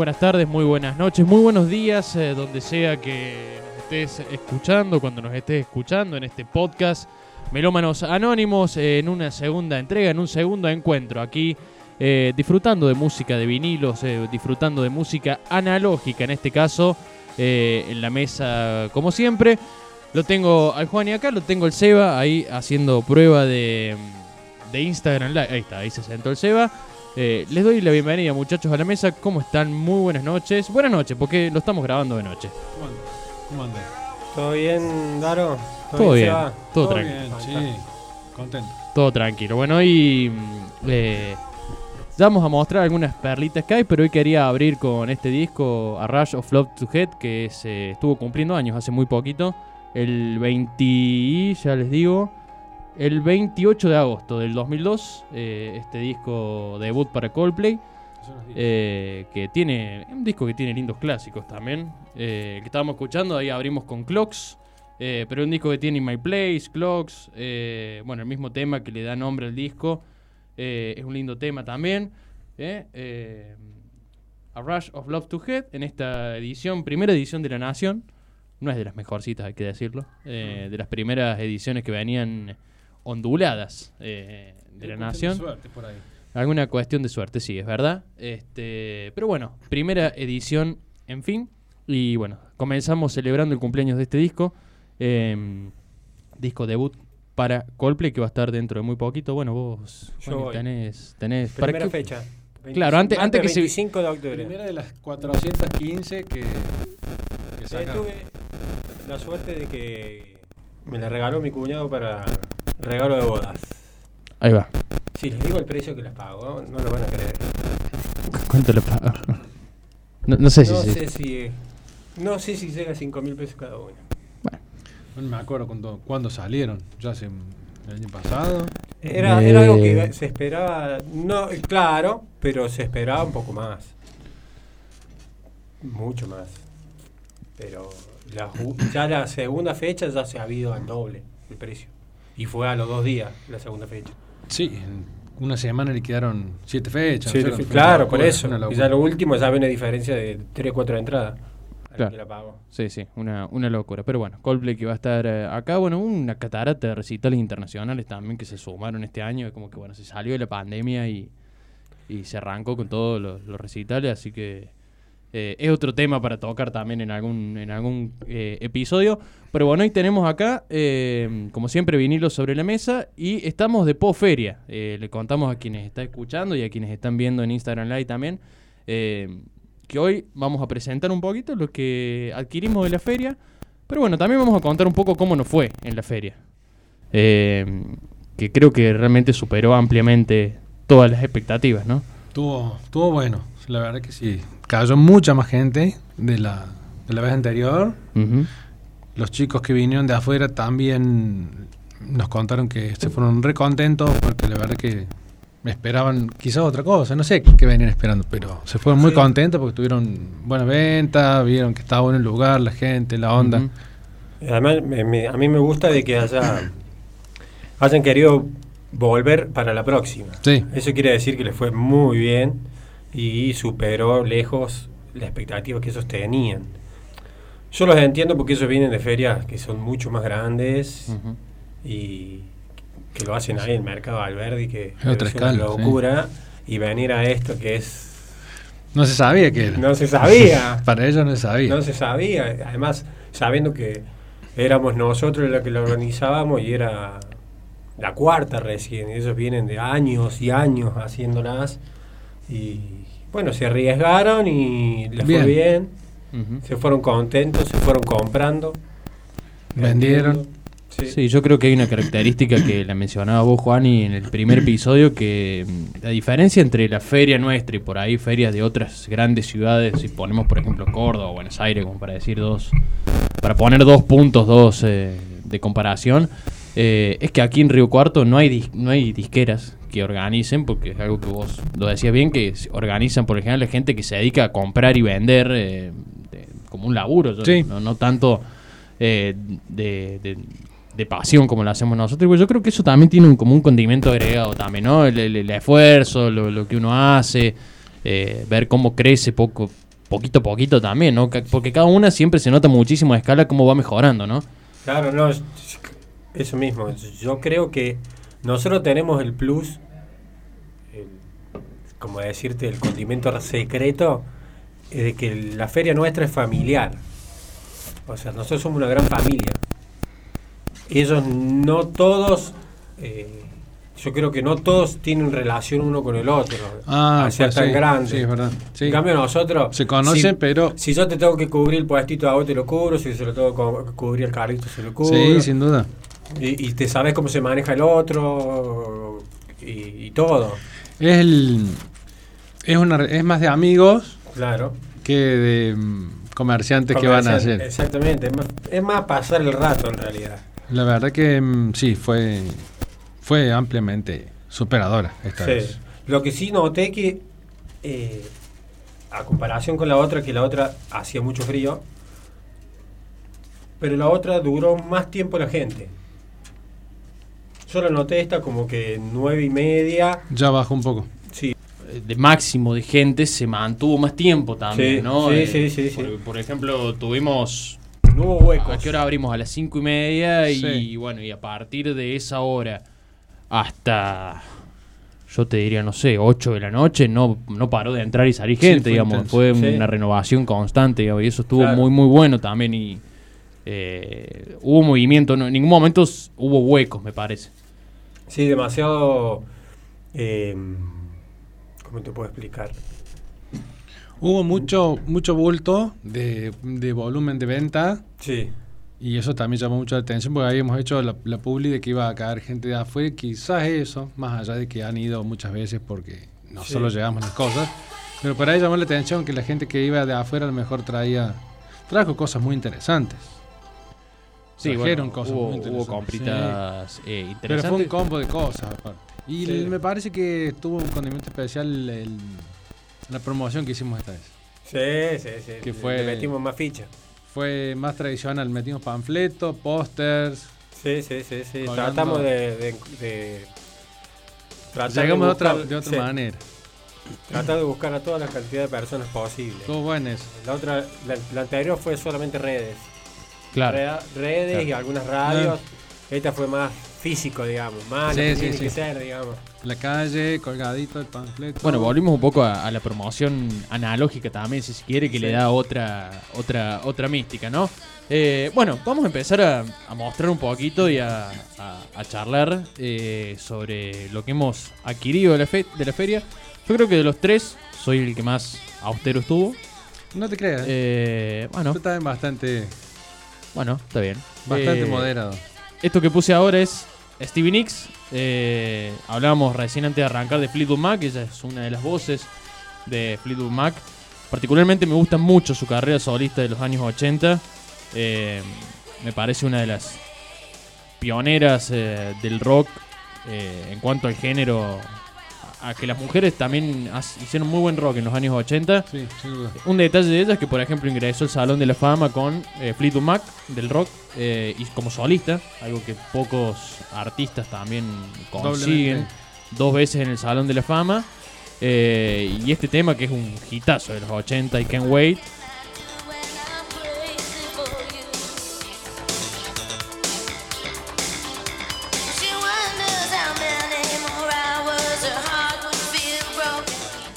Buenas tardes, muy buenas noches, muy buenos días, eh, donde sea que nos estés escuchando, cuando nos estés escuchando en este podcast. Melómanos Anónimos en una segunda entrega, en un segundo encuentro aquí, eh, disfrutando de música de vinilos, eh, disfrutando de música analógica en este caso, en la mesa como siempre. Lo tengo al Juan y acá, lo tengo el Seba ahí haciendo prueba de, de Instagram Live. Ahí está, ahí se sentó el Seba. Eh, les doy la bienvenida muchachos a la mesa. ¿Cómo están? Muy buenas noches. Buenas noches, porque lo estamos grabando de noche. ¿Cómo andás? ¿Todo bien, Daro? Todo bien, Seba? todo, Todo tranquilo. bien, sí. Contento. Todo tranquilo. Bueno, hoy mm, eh, ya vamos a mostrar algunas perlitas que hay, pero hoy quería abrir con este disco, A Rush of Love to Head, que se estuvo cumpliendo años hace muy poquito. El 20, ya les digo, el 28 de agosto del 2002, eh, este disco debut para Coldplay. Eh, que tiene un disco que tiene lindos clásicos también. Eh, que estábamos escuchando, ahí abrimos con Clocks. pero un disco que tiene In My Place, Clocks. bueno, el mismo tema que le da nombre al disco. es un lindo tema también. eh, eh, A Rush of Love to Head en esta edición, primera edición de La Nación. No es de las mejorcitas, hay que decirlo. eh, de las primeras ediciones que venían onduladas eh, de La Nación. suerte por ahí. Alguna cuestión de suerte, sí, es verdad. Este, pero bueno, primera edición, en fin. Y bueno, comenzamos celebrando el cumpleaños de este disco. em, disco debut para Coldplay, que va a estar dentro de muy poquito. Bueno, vos voy. tenés, tenés para Primera que- fecha. Claro, antes- antes que se- 25 de octubre. Primera de las 415 que, que Eh, sacaron. tuve la suerte de que me la regaló mi cuñado para regalo de bodas. Ahí va. Si les digo el precio que las pagó, no lo van a creer. ¿Cuánto le pago? No, no sé si... no si- sé si no sé si llega a 5 mil pesos cada uno. No me acuerdo cuándo, cuándo salieron. Ya hace el año pasado. Era, Eh. era algo que se esperaba, no, claro, pero se esperaba un poco más. Mucho más. Pero la ya la segunda fecha ya se ha habido al doble el precio. Y fue a los dos días la segunda fecha. Sí, en una semana le quedaron siete fechas. Sí, o sea, una claro, por locura, eso. una Y ya lo último ya ve una diferencia de 3 4 entradas. Claro. que la. Sí, sí, una, una locura. Pero bueno, Coldplay que va a estar eh, acá, bueno, una catarata de recitales internacionales también que se sumaron este año, como que bueno, se salió de la pandemia y, y se arrancó con todos los, los recitales, así que eh, es otro tema para tocar también en algún, en algún eh, episodio. Pero bueno, hoy tenemos acá, eh, como siempre, vinilos sobre la mesa y estamos de post-feria. Eh, le contamos a quienes están escuchando y a quienes están viendo en Instagram Live también. eh, que hoy vamos a presentar un poquito lo que adquirimos de la feria, pero bueno, también vamos a contar un poco cómo nos fue en la feria, que creo que realmente superó ampliamente todas las expectativas, ¿no? Estuvo, estuvo bueno, la verdad que sí. Cayó mucha más gente de la, de la vez anterior. Los chicos que vinieron de afuera también nos contaron que se fueron re contentos porque la verdad que me esperaban quizás otra cosa, no sé qué venían esperando, pero se fueron muy Sí. contentos porque tuvieron buena venta, vieron que estaba bueno el lugar, la gente, la onda. Además, me- me- a mí me gusta de que haya, hayan querido volver para la próxima. Sí. Eso quiere decir que les fue muy bien y superó lejos la expectativa que ellos tenían. Yo los entiendo porque ellos vienen de ferias que son mucho más grandes y que lo hacen ahí en el mercado Alberdi, que Es otra una sí. locura, y venir a esto que es... No se sabía que era. No se sabía. Para ellos no se sabía. No se sabía, además sabiendo que éramos nosotros los que lo organizábamos y era la cuarta recién, ellos vienen de años y años haciéndolas y bueno, se arriesgaron y les Bien. fue bien, se fueron contentos, se fueron comprando. Vendieron. Sí. Sí, yo creo que hay una característica que la mencionaba vos, Juan, y en el primer episodio, que mm, la diferencia entre la feria nuestra y por ahí ferias de otras grandes ciudades, si ponemos por ejemplo Córdoba o Buenos Aires, como para decir dos, para poner dos puntos, dos eh, de comparación, eh, es que aquí en Río Cuarto no hay, dis- no hay disqueras que organicen, porque es algo que vos lo decías bien, que organizan por ejemplo la gente que se dedica a comprar y vender eh, de- como un laburo, yo- Sí. no, no tanto eh, de, de- de pasión como lo hacemos nosotros. Pues yo creo que eso también tiene un, como un condimento agregado también, ¿no? El, el- el esfuerzo, lo, lo que uno hace, eh, ver cómo crece poco, poquito a poquito también, ¿no? Porque cada una siempre se nota muchísimo a escala cómo va mejorando, ¿no? Claro, no, es- eso mismo. Yo creo que nosotros tenemos el plus, el- como decirte, el condimento secreto, es de que la feria nuestra es familiar. O sea, nosotros somos una gran familia. Ellos no todos, eh, yo creo que no todos tienen relación uno con el otro. Ah, al ser pues tan sí, grande. sí, es verdad. Sí. En cambio nosotros... Se conocen, si- pero- Si yo te tengo que cubrir el puestito a vos te lo cubro, si se lo tengo que cu- cubrir el carrito se lo cubro. Sí, sin duda. Y, y te sabes cómo se maneja el otro y, y todo. Es el. Es, una, es más de amigos Claro. que de mm, comerciantes que van a hacer. Exactamente. Es más, es más pasar el rato en realidad. La verdad que mm, sí, fue, fue ampliamente superadora esta Sí. vez. Lo que sí noté que, eh, a comparación con la otra, que la otra hacía mucho frío, pero la otra duró más tiempo la gente. Yo la noté esta como que nueve y media. Ya bajó un poco. Sí, Eh, De máximo de gente se mantuvo más tiempo también, Sí, ¿no? sí, Eh, sí, sí, sí. Por, por ejemplo, tuvimos no hubo huecos. ¿A qué hora abrimos? A las cinco y media y Sí. bueno, y a partir de esa hora hasta, yo te diría, no sé, 8 de la noche, no, no paró de entrar y salir Sí, gente, fue digamos. intenso. Fue Sí. una renovación constante, digamos, y eso estuvo Claro. muy, muy bueno también y eh, hubo movimiento, no, en ningún momento hubo huecos, me parece. Sí, demasiado... eh, ¿Cómo te puedo explicar? Hubo mucho, mucho bulto de, de volumen de venta Sí, y eso también llamó mucho la atención porque habíamos hecho la, la publi de que iba a caer gente de afuera. Quizás eso, más allá de que han ido muchas veces porque no Sí. solo llevamos las cosas, pero por ahí llamó la atención que la gente que iba de afuera a lo mejor traía, trajo cosas muy interesantes. Sí, bueno, cosas hubo, muy hubo interesantes. compritas eh, Pero fue un combo de cosas aparte. Y Sí. me parece que tuvo un condimento especial el- la promoción que hicimos esta vez. sí, sí. sí. Que fue- Le metimos más ficha. Fue más tradicional, metimos panfletos, pósters. Sí, sí, sí, sí. Colgando. Tratamos de... de, de tratar Llegamos de otra, buscar- de otra sí, manera. Tratar de buscar a toda la cantidad de personas posible. Estuvo bueno eso. La otra, la, la anterior fue solamente redes. Claro. Redes Claro. y algunas radios. Esta fue más físico, digamos. Más Sí, lo que sí, tiene sí. que ser, digamos. La calle, colgadito el panfleto. Bueno, volvimos un poco a, a la promoción analógica también, si se quiere, que Sí. le da otra, otra, otra mística, ¿no? Eh, bueno, vamos a empezar a, a mostrar un poquito y a, a- a charlar eh, sobre lo que hemos adquirido de la, fe- de la feria. Yo creo que de los tres soy el que más austero estuvo. No te creas. Eh, bueno, Yo también bastante, bueno, está bien. bastante Eh, moderado. Esto que puse ahora es Stevie Nicks. Eh, hablábamos recién antes de arrancar de Fleetwood Mac. Ella es una de las voces de Fleetwood Mac. Particularmente me gusta mucho su carrera solista de los años 80. Eh, me parece una de las pioneras del rock en cuanto al género a que las mujeres también hicieron muy buen rock en los años 80. Sí, sin duda. Un detalle de ella es que, por ejemplo, ingresó al Salón de la Fama con eh, Fleetwood Mac del rock eh, y como solista, algo que pocos artistas también consiguen. Doblemente. Dos veces en el Salón de la Fama. Eh, y este tema que es un hitazo de los 80 y Can't Wait.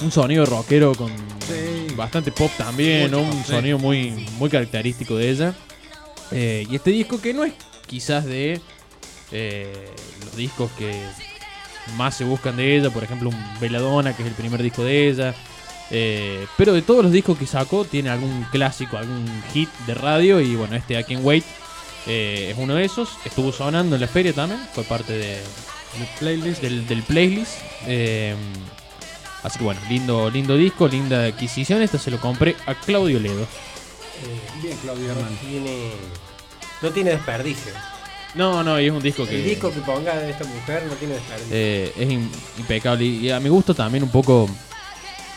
Un sonido rockero con Sí. bastante pop también, un sonido muy, muy característico de ella. Eh, y este disco que no es quizás de eh, los discos que más se buscan de ella, por ejemplo un Veladona, que es el primer disco de ella. Eh, pero de todos los discos que sacó, tiene algún clásico, algún hit de radio. Y bueno, este I Can Wait es uno de esos. Estuvo sonando en la feria también, fue parte de, playlist. del, del playlist. Eh, así que bueno, lindo, lindo disco, linda adquisición. Esta se lo compré a Claudio Ledo. Bien, Claudio No Hernández. tiene, no tiene desperdicio. No, no, y es un disco que El disco que ponga de esta mujer no tiene desperdicio. eh, es im- impecable. Y, y a mi gusto también un poco,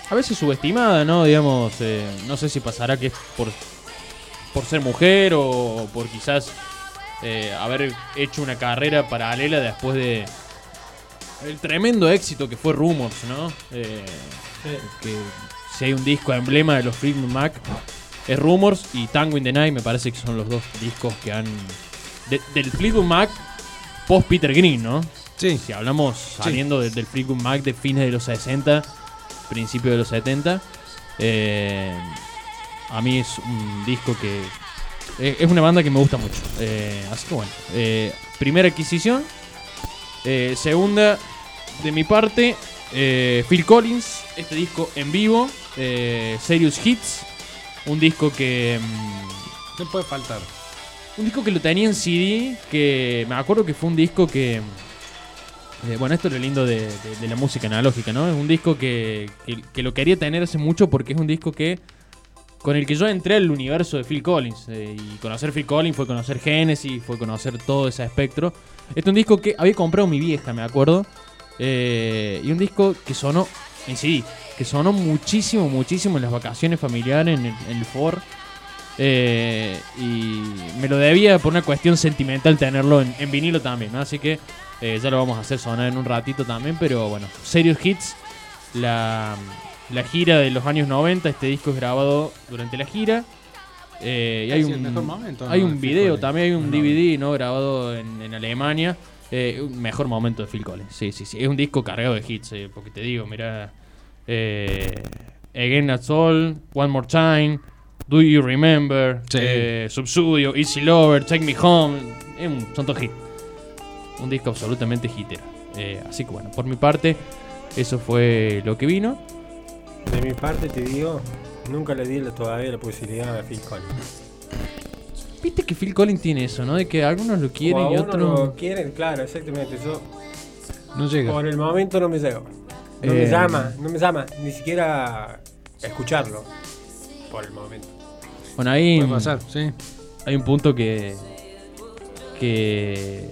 a veces subestimada, ¿no? Digamos, eh, no sé si pasará que es por, por ser mujer o por quizás eh, haber hecho una carrera paralela después de el tremendo éxito que fue Rumors, ¿no? Eh, que si hay un disco emblema de los Fleetwood Mac es Rumors y Tango in the Night me parece que son los dos discos que han de- del Fleetwood Mac post Peter Green, ¿no? Sí, Si hablamos saliendo de- del Fleetwood Mac de fines de los 60, principios de los 70, eh, a mí es un disco que eh, es una banda que me gusta mucho. Eh, así que bueno, eh, primera adquisición. Eh, segunda, de mi parte, eh, Phil Collins, este disco en vivo, eh, Serious Hits, un disco que... mm, no puede faltar. un disco que lo tenía en CD, que me acuerdo que fue un disco que... eh, bueno, esto es lo lindo de, de- de la música analógica, ¿no? Es un disco que, que- que lo quería tener hace mucho porque es un disco que... Con el que yo entré al universo de Phil Collins. eh, y conocer Phil Collins fue conocer Genesis, fue conocer todo ese espectro. Este es un disco que había comprado mi vieja, me acuerdo. eh, y un disco que sonó en. Que sonó muchísimo, muchísimo en las vacaciones familiares, en el, Ford. Eh, y me lo debía por una cuestión sentimental tenerlo en, vinilo también. Así que ya lo vamos a hacer sonar en un ratito también, pero bueno, Serious Hits, la, la gira de los años 90, este disco es grabado durante la gira. Eh, y hay un, momento, hay ¿no? un video, también hay un No, DVD ¿no? grabado en, en Alemania. Eh, un mejor momento de Phil Collins. Sí, sí, sí. Es un disco cargado de hits, eh, porque te digo, mira. Eh, Again That's All, One More Time, Do You Remember, Sí. eh, Subsudio, Easy Lover, Take Me Home. Es un, son todos hits. Un disco absolutamente hitero. Eh, así que bueno, por mi parte, eso fue lo que vino. De mi parte te digo, nunca le di todavía la posibilidad a Phil Collins. Viste que Phil Collins tiene eso, ¿no? De que algunos lo quieren O a y otros. lo quieren, claro, exactamente. Yo No llega. por el momento no me llego. No Eh, me llama, no me llama, ni siquiera escucharlo. Por el momento. Bueno, ahí. Puede pasar, sí. hay un punto que que,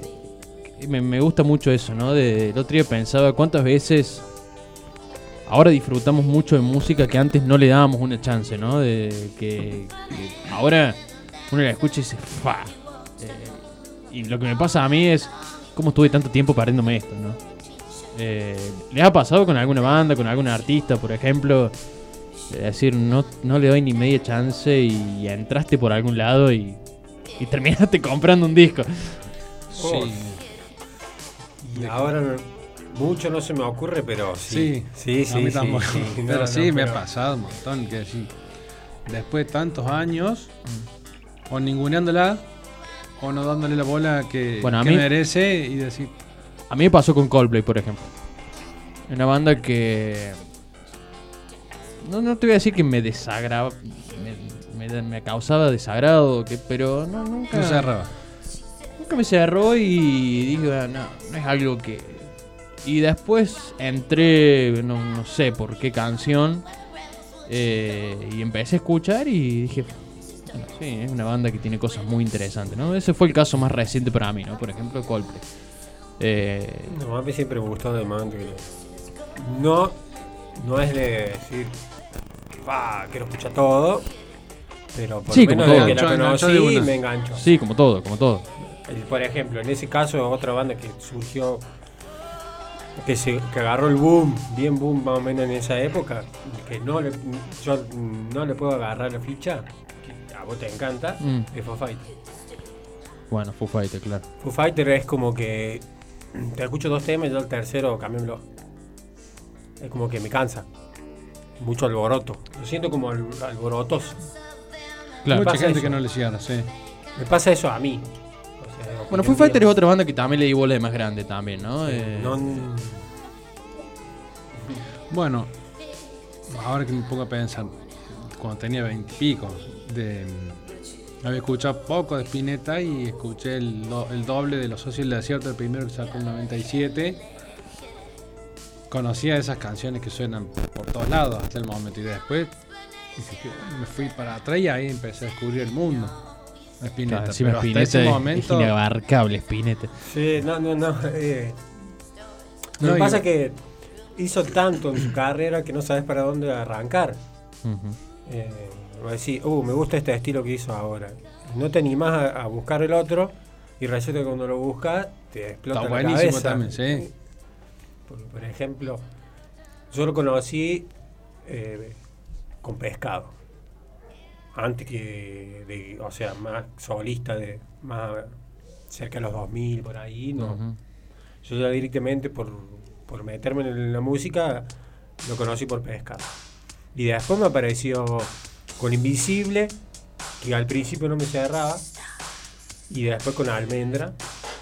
que me, me gusta mucho eso, ¿no? De, el otro día pensaba cuántas veces ahora disfrutamos mucho de música que antes no le dábamos una chance, ¿no? De que, que ahora uno la escucha y dice, fa. Eh, y lo que me pasa a mí es cómo estuve tanto tiempo perdiéndome esto, ¿no? Eh, ¿Les ha pasado con alguna banda, con algún artista, por ejemplo? Es decir, no, no le doy ni media chance y entraste por algún lado y, y terminaste comprando un disco. Oh. Sí. Y ahora mucho no se me ocurre, pero sí. Sí, sí, a mí sí. tampoco. sí, sí. Pero No, sí, no, me ha pasado un montón. Que sí, después de tantos años, o ninguneándola, o no dándole la bola que, Bueno, a que mí- merece y decir, A mí me pasó con Coldplay, por ejemplo. Una banda que. No, no te voy a decir que me desagraba. Me, me- me causaba desagrado, que, pero no, nunca. no cerraba. Nunca me cerró y dije, "Ah, no, no es algo que. Y después entré, no, no sé por qué canción, eh, y empecé a escuchar y dije, bueno, sí, es una banda que tiene cosas muy interesantes, ¿no? Ese fue el caso más reciente para mí, ¿no? Por ejemplo, Coldplay. Eh, No, a mí siempre me gustó momento que no, no es de decir, "Ah, quiero escuchar todo, pero por Sí, lo menos como todo. que la de conocí una. me engancho. Sí, como todo, como todo. El- Por ejemplo, en ese caso, otra banda que surgió, que, se, que agarró el boom, bien boom más o menos en esa época, que no le, yo no le puedo agarrar la ficha, que a vos te encanta, Mm. es Foo Fighter. Bueno, Foo Fighter, claro. Foo Fighter es como que te escucho dos temas y yo el tercero cámbiamelo. Es como que me cansa. Mucho alboroto. Lo siento como al- alborotos. Claro. Mucha gente eso. que no le cierra, sí. Me pasa eso a mí. Bueno, Foo Fighter es otra banda que también le di bola de más grande también, ¿no? Eh, No, Bueno, ahora que me pongo a pensar, cuando tenía veintipico, de había escuchado poco de Spinetta y escuché el, do- el doble de Los Socios del Desierto, el primero que sacó en 97. Conocía esas canciones que suenan por todos lados hasta el momento y después me fui para atrás y ahí empecé a descubrir el mundo. Spinetta. claro, Pero hasta Spinetta ese es- momento, es inabarcable, Spinetta. Sí, no, no, no. eh, lo No, que pasa es que hizo tanto en su carrera que no sabes para dónde arrancar. Eh, va a decir, uh, me gusta este estilo que hizo ahora. No te animás a, a buscar el otro y resulta que cuando lo buscas te explota Está la buenísimo cabeza. también, sí. Por, por ejemplo, yo lo conocí eh, con pescado. Antes que, de, o sea, más solista, de más cerca de los 2000, por ahí, no. Yo ya directamente por, por meterme en la música lo conocí por pescado. Y después me apareció con Invisible, que al principio no me cerraba. Y después con Almendra,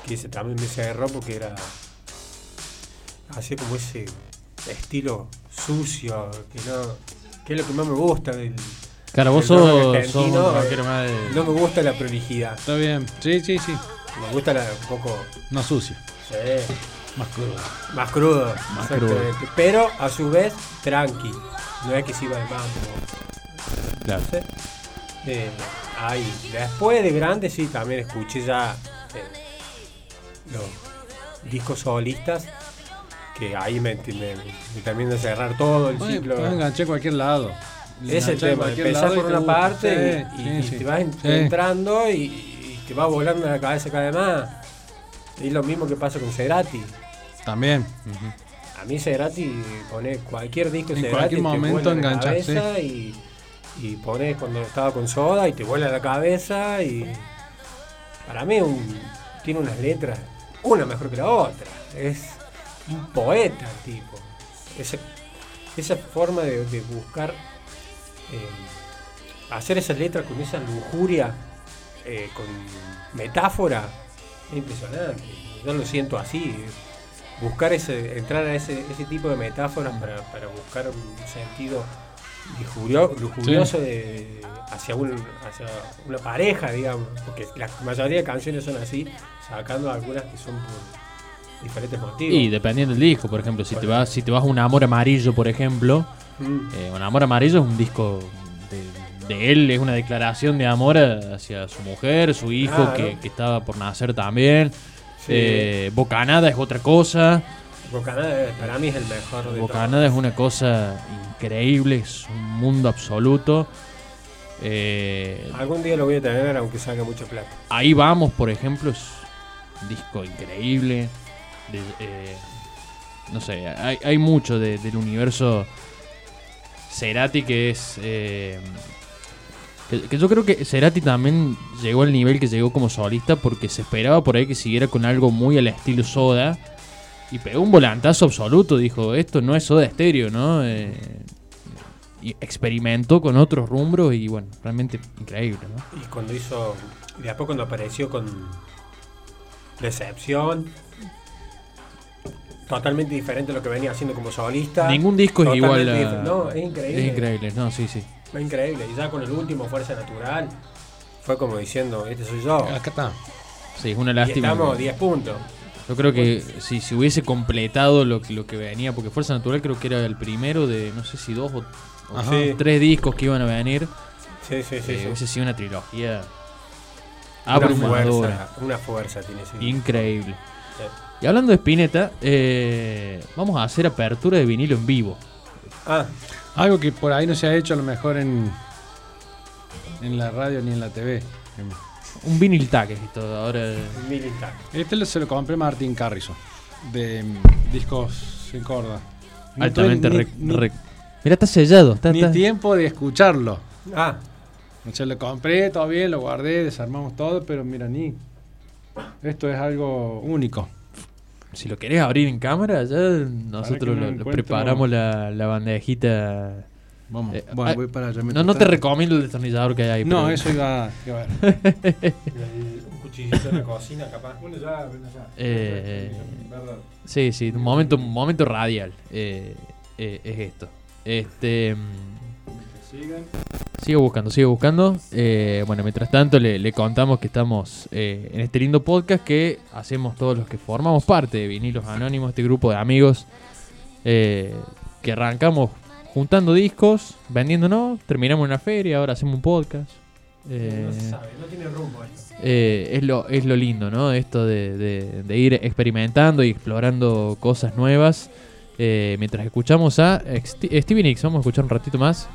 que ese también me cerró porque era. Hacía como ese estilo sucio, que no. que es lo que más me gusta del. Claro, vos sos, sos un argentino, eh, rockero más de... No me gusta la prolijidad. Está bien, sí, sí, sí. Me gusta la, un poco. No sucio, sí, más crudo. Más crudo. Más exactamente. Pero a su vez, tranqui. No es que se iba de mambo. Claro. ¿sí? Eh, ahí. Después de grande, sí, también escuché ya eh, los discos solistas. Que ahí me, me, me termino de cerrar todo el ciclo. puedes enganchar a cualquier lado. Es el tema, y por te una parte Sí, y, sí, te vas en- entrando y, y te va volando la cabeza cada vez más. Y lo mismo que pasa con Cerati. También. A mí Cerati pone cualquier disco En Cerati cualquier te momento vuela la cabeza y, y pones cuando estaba con Soda y te vuela la cabeza y para mí un- tiene unas letras una mejor que la otra es un poeta el tipo esa, esa forma de, de buscar hacer esas letras con esa lujuria eh, con metáfora es impresionante yo lo siento así buscar ese, entrar a ese, ese tipo de metáforas para, para buscar un sentido lujurio- lujurioso de- hacia, un, hacia una pareja, digamos, porque la mayoría de canciones son así, sacando algunas que son por diferentes motivos. Y dependiendo del disco, por ejemplo, si te vas, si te vas a un amor amarillo, por ejemplo, Mm, eh, un amor amarillo es un disco de, de él, es una declaración de amor hacia su mujer, su hijo Claro. que, que estaba por nacer también. sí. Eh, Bocanada es otra cosa. Bocanada, eh, para mí es el mejor de Bocanada es una cosa increíble, es un mundo absoluto. Eh. Algún día lo voy a tener, aunque salga mucha plata. Ahí vamos, por ejemplo, es un disco increíble. de- eh, no sé, hay, hay mucho de- del universo Cerati que es. eh, que, yo creo que Cerati también llegó al nivel que llegó como solista porque se esperaba por ahí que siguiera con algo muy al estilo Soda. Y pegó un volantazo absoluto, dijo, esto no es Soda Estéreo, ¿no? Eh, y experimentó con otros rumbros y bueno, realmente increíble, ¿no? Y cuando hizo. Y después cuando apareció con Decepción. Totalmente diferente a lo que venía haciendo como solista. Ningún disco es igual a... No, es increíble. Es increíble, no, sí, sí. Es increíble. Y ya con el último, Fuerza Natural, fue como diciendo, este soy yo. Acá está. Sí, es una Y lástima. estamos que- 10 puntos. Yo creo que si, si hubiese completado lo que, lo que venía, porque Fuerza Natural creo que era el primero de no sé si dos o, o Ajá. Sí. tres discos que iban a venir, Sí, sí, sí. eh, sí. hubiese sido una trilogía Una abrumadora, fuerza, una fuerza tiene ese disco. Y hablando de Spinetta, eh, vamos a hacer apertura de vinilo en vivo. Ah, Algo que por ahí no se ha hecho a lo mejor en, en la radio ni en la TV. Un vinil tag es esto. Ahora. militar. Este lo- se lo compré a Martin Carrison, de mm, discos en corda. No altamente ni, Mira, está sellado. Está, ni está- tiempo de escucharlo. Ah, O sea, lo compré, todo bien, lo guardé, desarmamos todo, pero mira, ni. Esto es algo único. Si lo querés abrir en cámara, ya nosotros que no lo- lo encuentro- preparamos la, la bandejita. Vamos, Eh, bueno, ah, voy para allá. No, no te recomiendo el destornillador que hay ahí. No, pero- eso iba, a ver. un cuchillito en la cocina, capaz. Eh, sí, sí, un momento, un momento radial eh, eh, es esto. Este. Mm, Sigo buscando, sigo buscando. Eh, bueno, mientras tanto le, le contamos que estamos eh, en este lindo podcast que hacemos todos los que formamos parte de Vinilos Anónimos, este grupo de amigos eh, que arrancamos juntando discos, vendiéndonos, terminamos una feria, ahora hacemos un podcast. Eh, No se sabe, no tiene rumbo esto. es, lo, es lo lindo, ¿no? Esto de, de- de ir experimentando y explorando cosas nuevas. Mientras escuchamos a Stevie Nicks, vamos a escuchar un ratito más.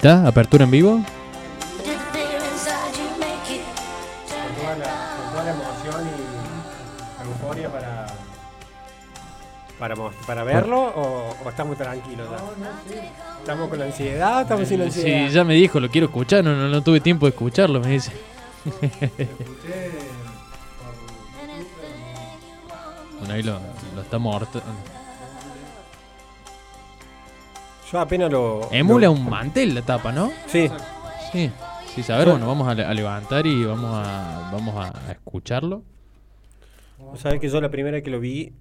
Está, apertura en vivo. Con toda la, con toda la emoción y euforia para. ¿Para, mos- para verlo o, o estamos tranquilos ya? ¿Estamos con ansiedad? ¿Estamos sin ansiedad? Sí, ya me dijo, lo quiero escuchar, no, no, no tuve tiempo de escucharlo, me dice. Bueno, ahí lo, lo está morto. Yo apenas lo. Emula lo- un mantel la tapa, ¿no? Sí, Sí. Sí, a ver, bueno, vamos a, le- a levantar y vamos a, vamos a, escucharlo. sabes que yo la primera vez que lo vi,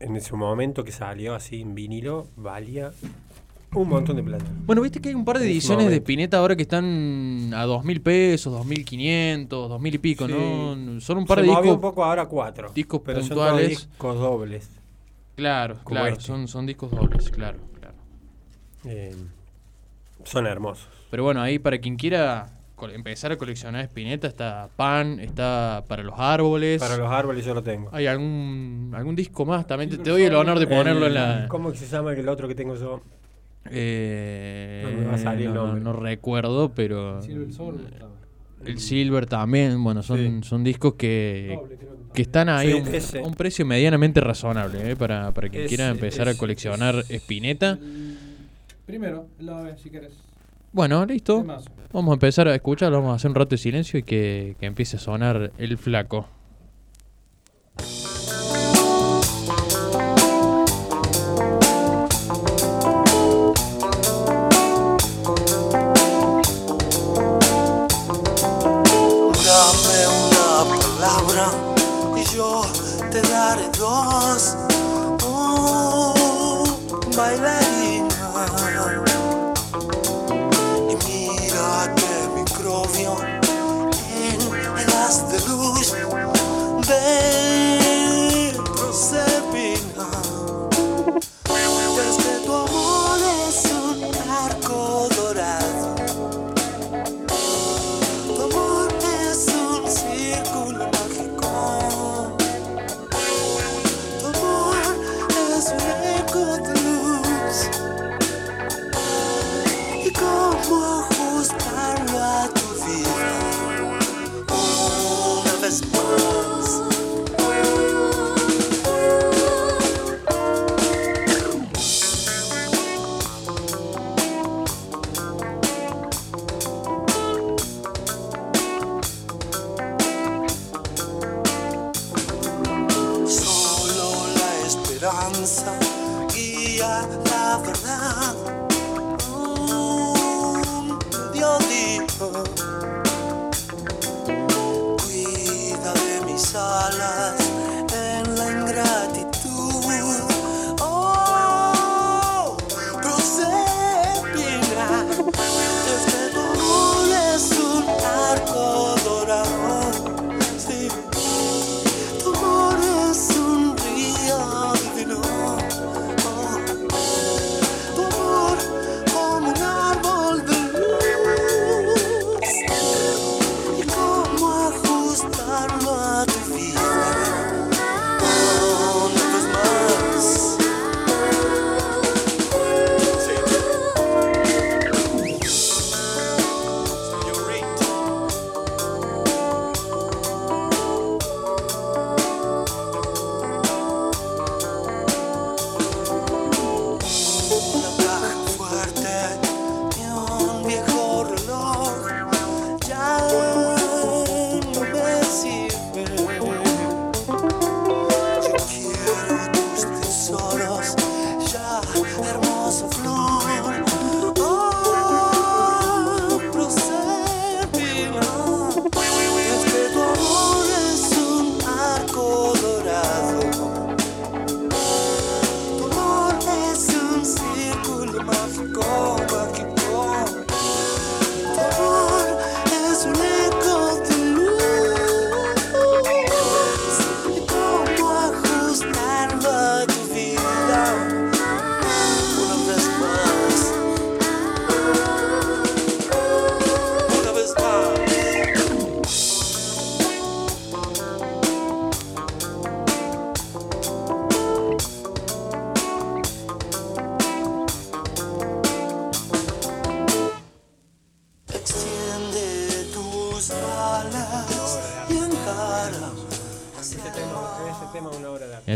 en ese momento que salió así en vinilo, valía un montón de plata. Bueno, viste que hay un par de ediciones de. Spinetta ahora que están a dos mil pesos, dos mil quinientos, dos mil y pico, Sí. ¿no? Son un par Se de discos. un poco ahora cuatro. discos pero son puntuales. discos dobles. Claro, como claro, este. son, son discos dobles, claro. Eh, son hermosos. Pero bueno, ahí para quien quiera empezar a coleccionar Spinetta está Pan, está para los árboles. Para los árboles yo lo tengo. Hay algún algún disco más también. Te, te doy el honor de ponerlo en la. ¿Cómo se llama el otro que tengo yo? Eh, No me va a salir el no, nombre. no recuerdo, pero. Silver. El Silver también, bueno, son, son discos que, que están ahí Sí, a un, precio medianamente razonable, ¿eh? para, para quien Ese, quiera empezar a ese, coleccionar Spinetta. Primero, la B, si querés. Bueno, listo. Vamos a empezar a escuchar, vamos a hacer un rato de silencio y que, que empiece a sonar el flaco.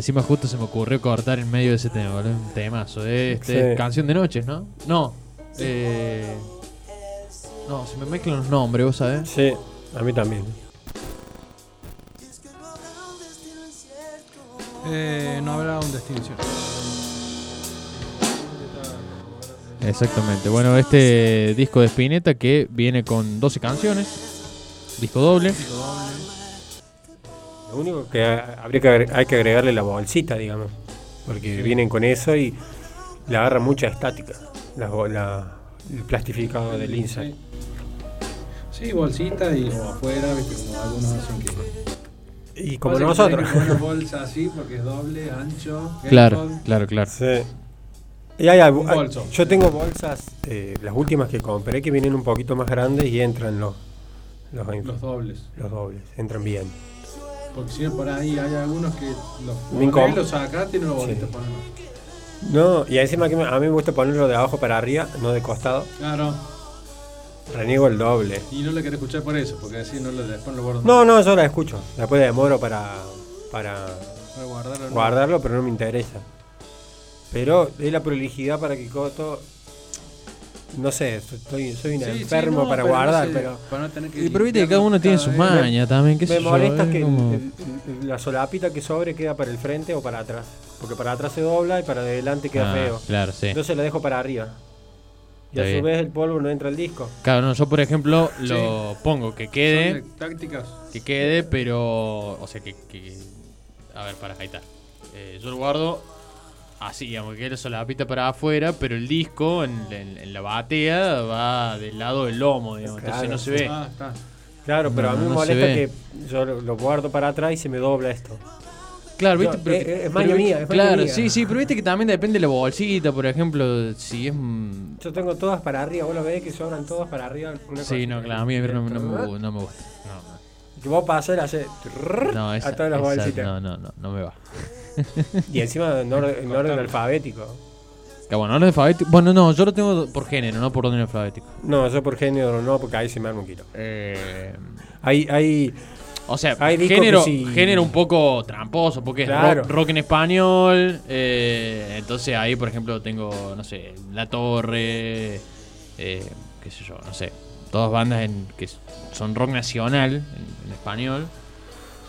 Encima justo se me ocurrió cortar en medio de ese tema, boludo. Un temazo. ¿eh? Este, Sí. Canción de noches, ¿no? No. Eh, no, se me mezclan los nombres, vos sabés. Sí, a mí también. Eh, no habrá un destino cierto. Exactamente. Bueno, este disco de Spinetta que viene con 12 canciones. Disco doble. Lo único que ha- habría que agre- hay que agregarle la bolsita, digamos. Porque vienen con eso y le agarra mucha estática. La, la- el plastificado del Inside. Sí, sí bolsita y o afuera, viste, como algunos hacen que. Y como nosotros. que poner bolsa así porque es doble, ancho. Claro, claro, claro. Sí. Y hay algo- Un bolso. yo tengo bolsas, eh, las últimas que compré, que vienen un poquito más grandes y entran los, los, Los dobles. los dobles, entran bien. Porque si no, por ahí hay algunos que los los sacaste y no los volviste Sí. a poner. No, y encima que a mí me gusta ponerlo de abajo para arriba, no de costado. Claro. Reniego el doble. Y no le querés escuchar por eso, porque así no lo, después lo guardo. No, no, yo la escucho. Después demoro para, para Para guardarlo. no. pero no me interesa. Pero es la prolijidad para que todo... No sé, soy, soy un Sí, sí, enfermo no, para pero guardar, no sé, pero... Para no tener que Y pero viste que cada uno tiene sus mañas también, qué Me molesta es que como- el- el- la solapita que sobre queda para el frente o para atrás. Porque para atrás se dobla y para adelante queda Ah, feo. Claro, sí. Entonces lo dejo para arriba. Y Está a su bien. vez el polvo no entra al disco. Claro, no, yo por ejemplo lo pongo que quede, de tácticas. que quede, pero, o sea, que, que- a ver, para, ahí está. Eh, yo lo guardo así, digamos, que la solapita para afuera, pero el disco en, en- en la batea va del lado del lomo, digamos, entonces Claro, no se ve. Ah, está. Claro, pero No, a mí me no molesta que yo lo, guardo para atrás y se me dobla esto. Claro, viste, pero, eh, eh, es pero mía, es claro, mía. sí, sí, pero viste que también depende de la bolsita, por ejemplo, si es Yo tengo todas para arriba, vos lo ves que sobran todas para arriba. una Sí, no, claro, a mí no, no me, gu- no me gusta. Que vos pasás y haces No, no, esa, a todas las esa bolsitas. no, no, no, no me va. Y encima en orden, en orden alfabético. Que bueno, orden alfabético. Bueno, no, yo lo tengo por género, no por orden alfabético. No, yo por género no, porque ahí se me arma un kilo. Eh, Hay, hay, o sea, Hay género, sí- género un poco tramposo, porque es rock, rock en español. eh, entonces ahí, por ejemplo, tengo, no sé, La Torre, eh, qué sé yo, no sé. Todas bandas en, que son rock nacional en, en español.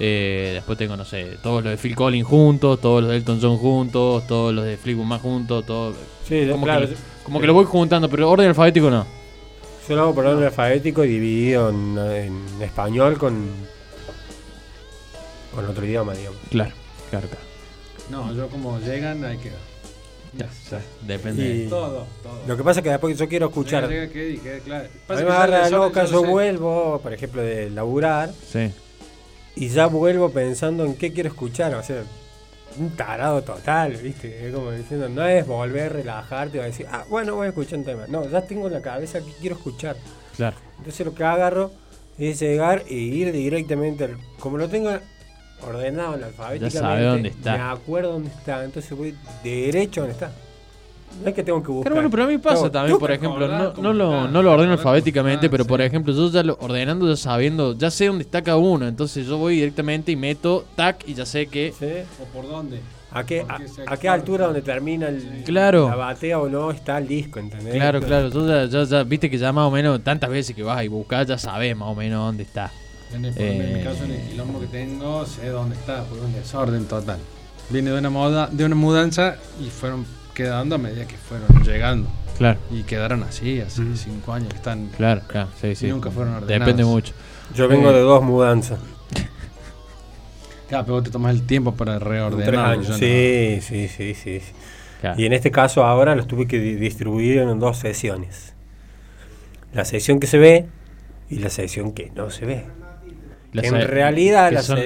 Eh, después tengo, no sé, todos los de Phil Collins juntos, todos los de Elton John juntos, todos los de Fleetwood Mac juntos, todo. sí, Como, claro. que, como que lo voy juntando, pero orden alfabético no. Yo lo hago por orden alfabético y dividido en, en español con, con otro idioma, digamos. Claro, claro, claro. No, yo como llegan, hay que. Ya, ya, depende. Y- Todo, todo. Lo que pasa es que después yo quiero escuchar. Llega, quede claro. A mí que me agarra loca, yo vuelvo, por ejemplo, de laburar Sí. Y ya vuelvo pensando en qué quiero escuchar. O sea, un tarado total, ¿viste? Es como diciendo, no es volver, relajarte, o decir, ah, bueno, voy a escuchar un tema. No, ya tengo en la cabeza que quiero escuchar. Claro. Entonces lo que agarro es llegar e ir directamente al. Como lo tengo ordenado en alfabéticamente, sabe dónde está. me acuerdo dónde está. Entonces voy derecho a donde está. No es que tengo que buscar. Claro, bueno, pero a mí pasa también, por ejemplo, no, lo, no lo ordeno alfabéticamente, pero por sí. ejemplo, yo ya lo ordenando, ya sabiendo, ya sé dónde está cada uno, entonces yo voy directamente y meto tac y ya sé que... ¿sí? ¿O por dónde? ¿A qué, a, qué altura donde termina el, Claro. la batea o no está el disco, ¿entendés? Claro, claro, yo ya, ya, ya- viste que ya más o menos, tantas veces que vas y buscas, ya sabes más o menos dónde está. En, el, en mi Eh. caso, en el quilombo que tengo, sé dónde está, porque es un desorden total. Viene de una moda, de una mudanza y fueron quedando a medida que fueron llegando. Claro, Y quedaron así, hace cinco años que están. claro, claro, sí, sí. nunca fueron ordenados. Depende mucho. Yo vengo Eh. de dos mudanzas. Claro, pero vos te tomas el tiempo para Tres reordenar. años. yo no. Sí, sí, sí, sí. sí. Claro. Y en este caso ahora los tuve que di- distribuir en dos sesiones. La sesión que se ve y la sesión que no se ve. En realidad la, son-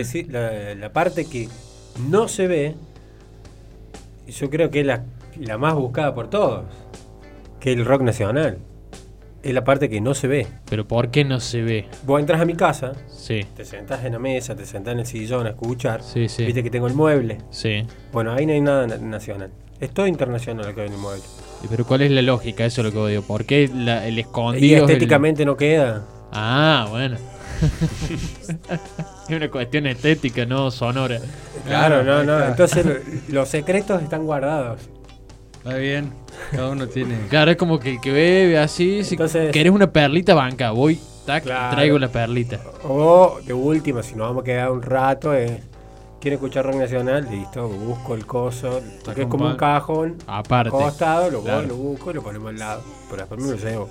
la parte que no se ve, yo creo que es la, la más buscada por todos, que es el rock nacional. Es la parte que no se ve. Pero ¿por qué no se ve? Vos entras a mi casa, Sí, te sentás en la mesa, te sentás en el sillón a escuchar, sí, sí. viste que tengo el mueble. Sí. Bueno, ahí no hay nada na- nacional. Es todo internacional lo que hay en el mueble. Y Pero ¿cuál es la lógica? Eso es lo que digo. ¿Por qué la- el Y escondido? es el- estéticamente no queda. Ah, bueno. Es una cuestión estética, no sonora. Claro, no, ahí no. está. Entonces lo- los secretos están guardados. Está bien. Cada uno tiene. Claro, es como que el que bebe así, si Entonces- querés una perlita, banca, voy, tac, Claro. traigo la perlita. O de última, si nos vamos a quedar un rato, es. ¿Quiere escuchar rock nacional? Listo, busco el coso. Que es como un cajón. Aparte. Costado, lo voy, lo busco y lo ponemos al lado. Pero después me lo llevo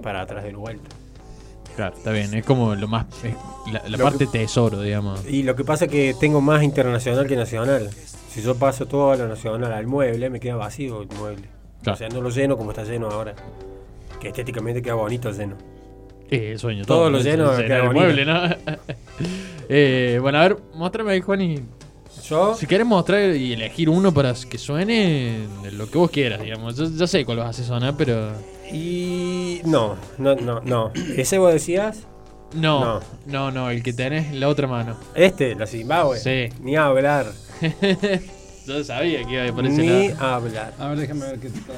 para atrás del vuelta. Claro, está bien, es como lo más. es la la Lo parte tesoro, digamos. Y lo que pasa es que tengo más internacional que nacional. Si yo paso todo lo nacional al mueble, me queda vacío el mueble. Claro. O sea, no lo lleno como está lleno ahora. Que estéticamente queda bonito lleno. Eh, sueño. Todo lo ¿no? lleno se- queda el bonito. mueble, ¿no? eh, bueno, a ver, muéstrame ahí, Juan, y Yo, si querés mostrar y elegir uno para que suene lo que vos quieras, digamos. Yo, yo sé cuál vas a hacer sonar, pero. y. No, no, no, no. ¿Ese vos decías? No, No. no, no, el que tenés en la otra mano. Este, la Zimbabue. Sí. Ni hablar. Yo sabía que iba por ese Ni lado. hablar. A ver, déjame ver qué trae.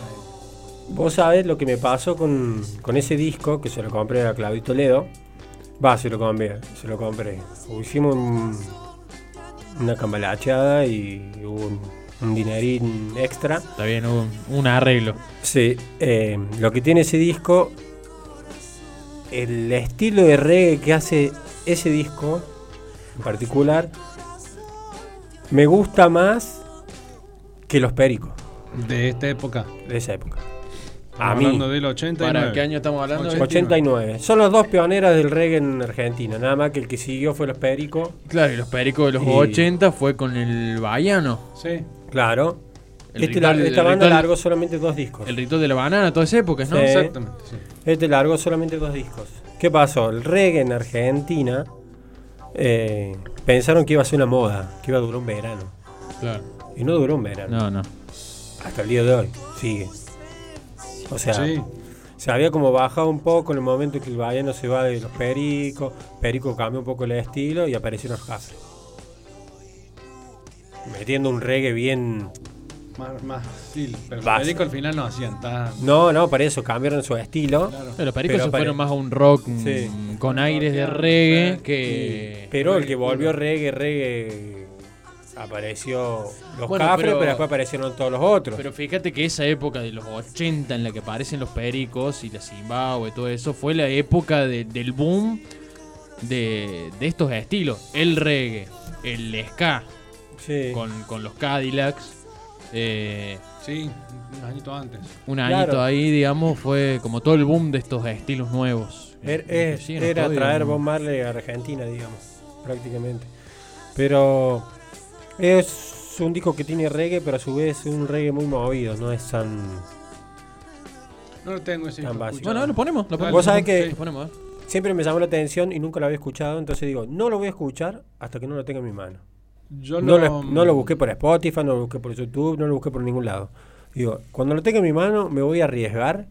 Vos sabés lo que me pasó con, con ese disco que se lo compré a Claudio Toledo. Va, se lo compré, se lo compré. Hicimos un- una cambalacheada y hubo un, un dinerín extra. Está bien, hubo un, un arreglo. Sí, eh, lo que tiene ese disco, el estilo de reggae que hace ese disco en particular, me gusta más que los pericos De esta época. de esa época. Estamos A mí. Hablando del 89. ¿Para qué año estamos hablando? 89. Son los dos pioneras del reggae en Argentina. Nada más que el que siguió fue los Pericos. Claro, y los pericos de los Y- 80 fue con el Baiano. Sí. Claro. El Este ritual- lar- esta banda ritual- largó solamente dos discos. El ritual de la banana, todas esas épocas, ¿no? Sí. Exactamente, sí. Este largó solamente dos discos. ¿Qué pasó? El reggae en Argentina eh, pensaron que iba a ser una moda, que iba a durar un verano. Claro. Y no duró un verano. No, no. Hasta el día de hoy. Sigue. O sea, Sí. se había como bajado un poco en el momento que el baiano se va de los pericos. Perico cambió un poco el estilo y aparecieron los cafres. Metiendo un reggae bien. Más, más sí, pero Basta. los Perico al final no hacían tan. No, no, para eso cambiaron su estilo. Claro. Pero los pericos Pero se pare- fueron más a un rock mm, Sí. con aires de reggae que. Pero el que volvió reggae, reggae. Apareció los Bueno, cafres, pero- pero, después aparecieron todos los otros. Pero fíjate que esa época de los 80 en la que aparecen los pericos y la Zimbabue, todo eso, fue la época de- del boom de, de estos estilos. El reggae, el ska, sí. con, con los Cadillacs. Eh, Sí, unos añitos antes. un Claro. añito ahí, digamos, fue como todo el boom de estos estilos nuevos. Er- es- era traer digamos. Bob Marley a Argentina, digamos, prácticamente. Pero es un disco que tiene reggae, pero a su vez es un reggae muy movido, no es tan... No lo tengo ese. Tan básico. Bueno, lo ponemos, lo ponemos. Vos sabés que- Lo ponemos, ¿eh? Siempre me llamó la atención y nunca lo había escuchado, entonces digo, no lo voy a escuchar hasta que no lo tenga en mi mano. Yo No lo, lo, no lo busqué por Spotify, no lo busqué por YouTube, no lo busqué por ningún lado. Digo, cuando lo tenga en mi mano me voy a arriesgar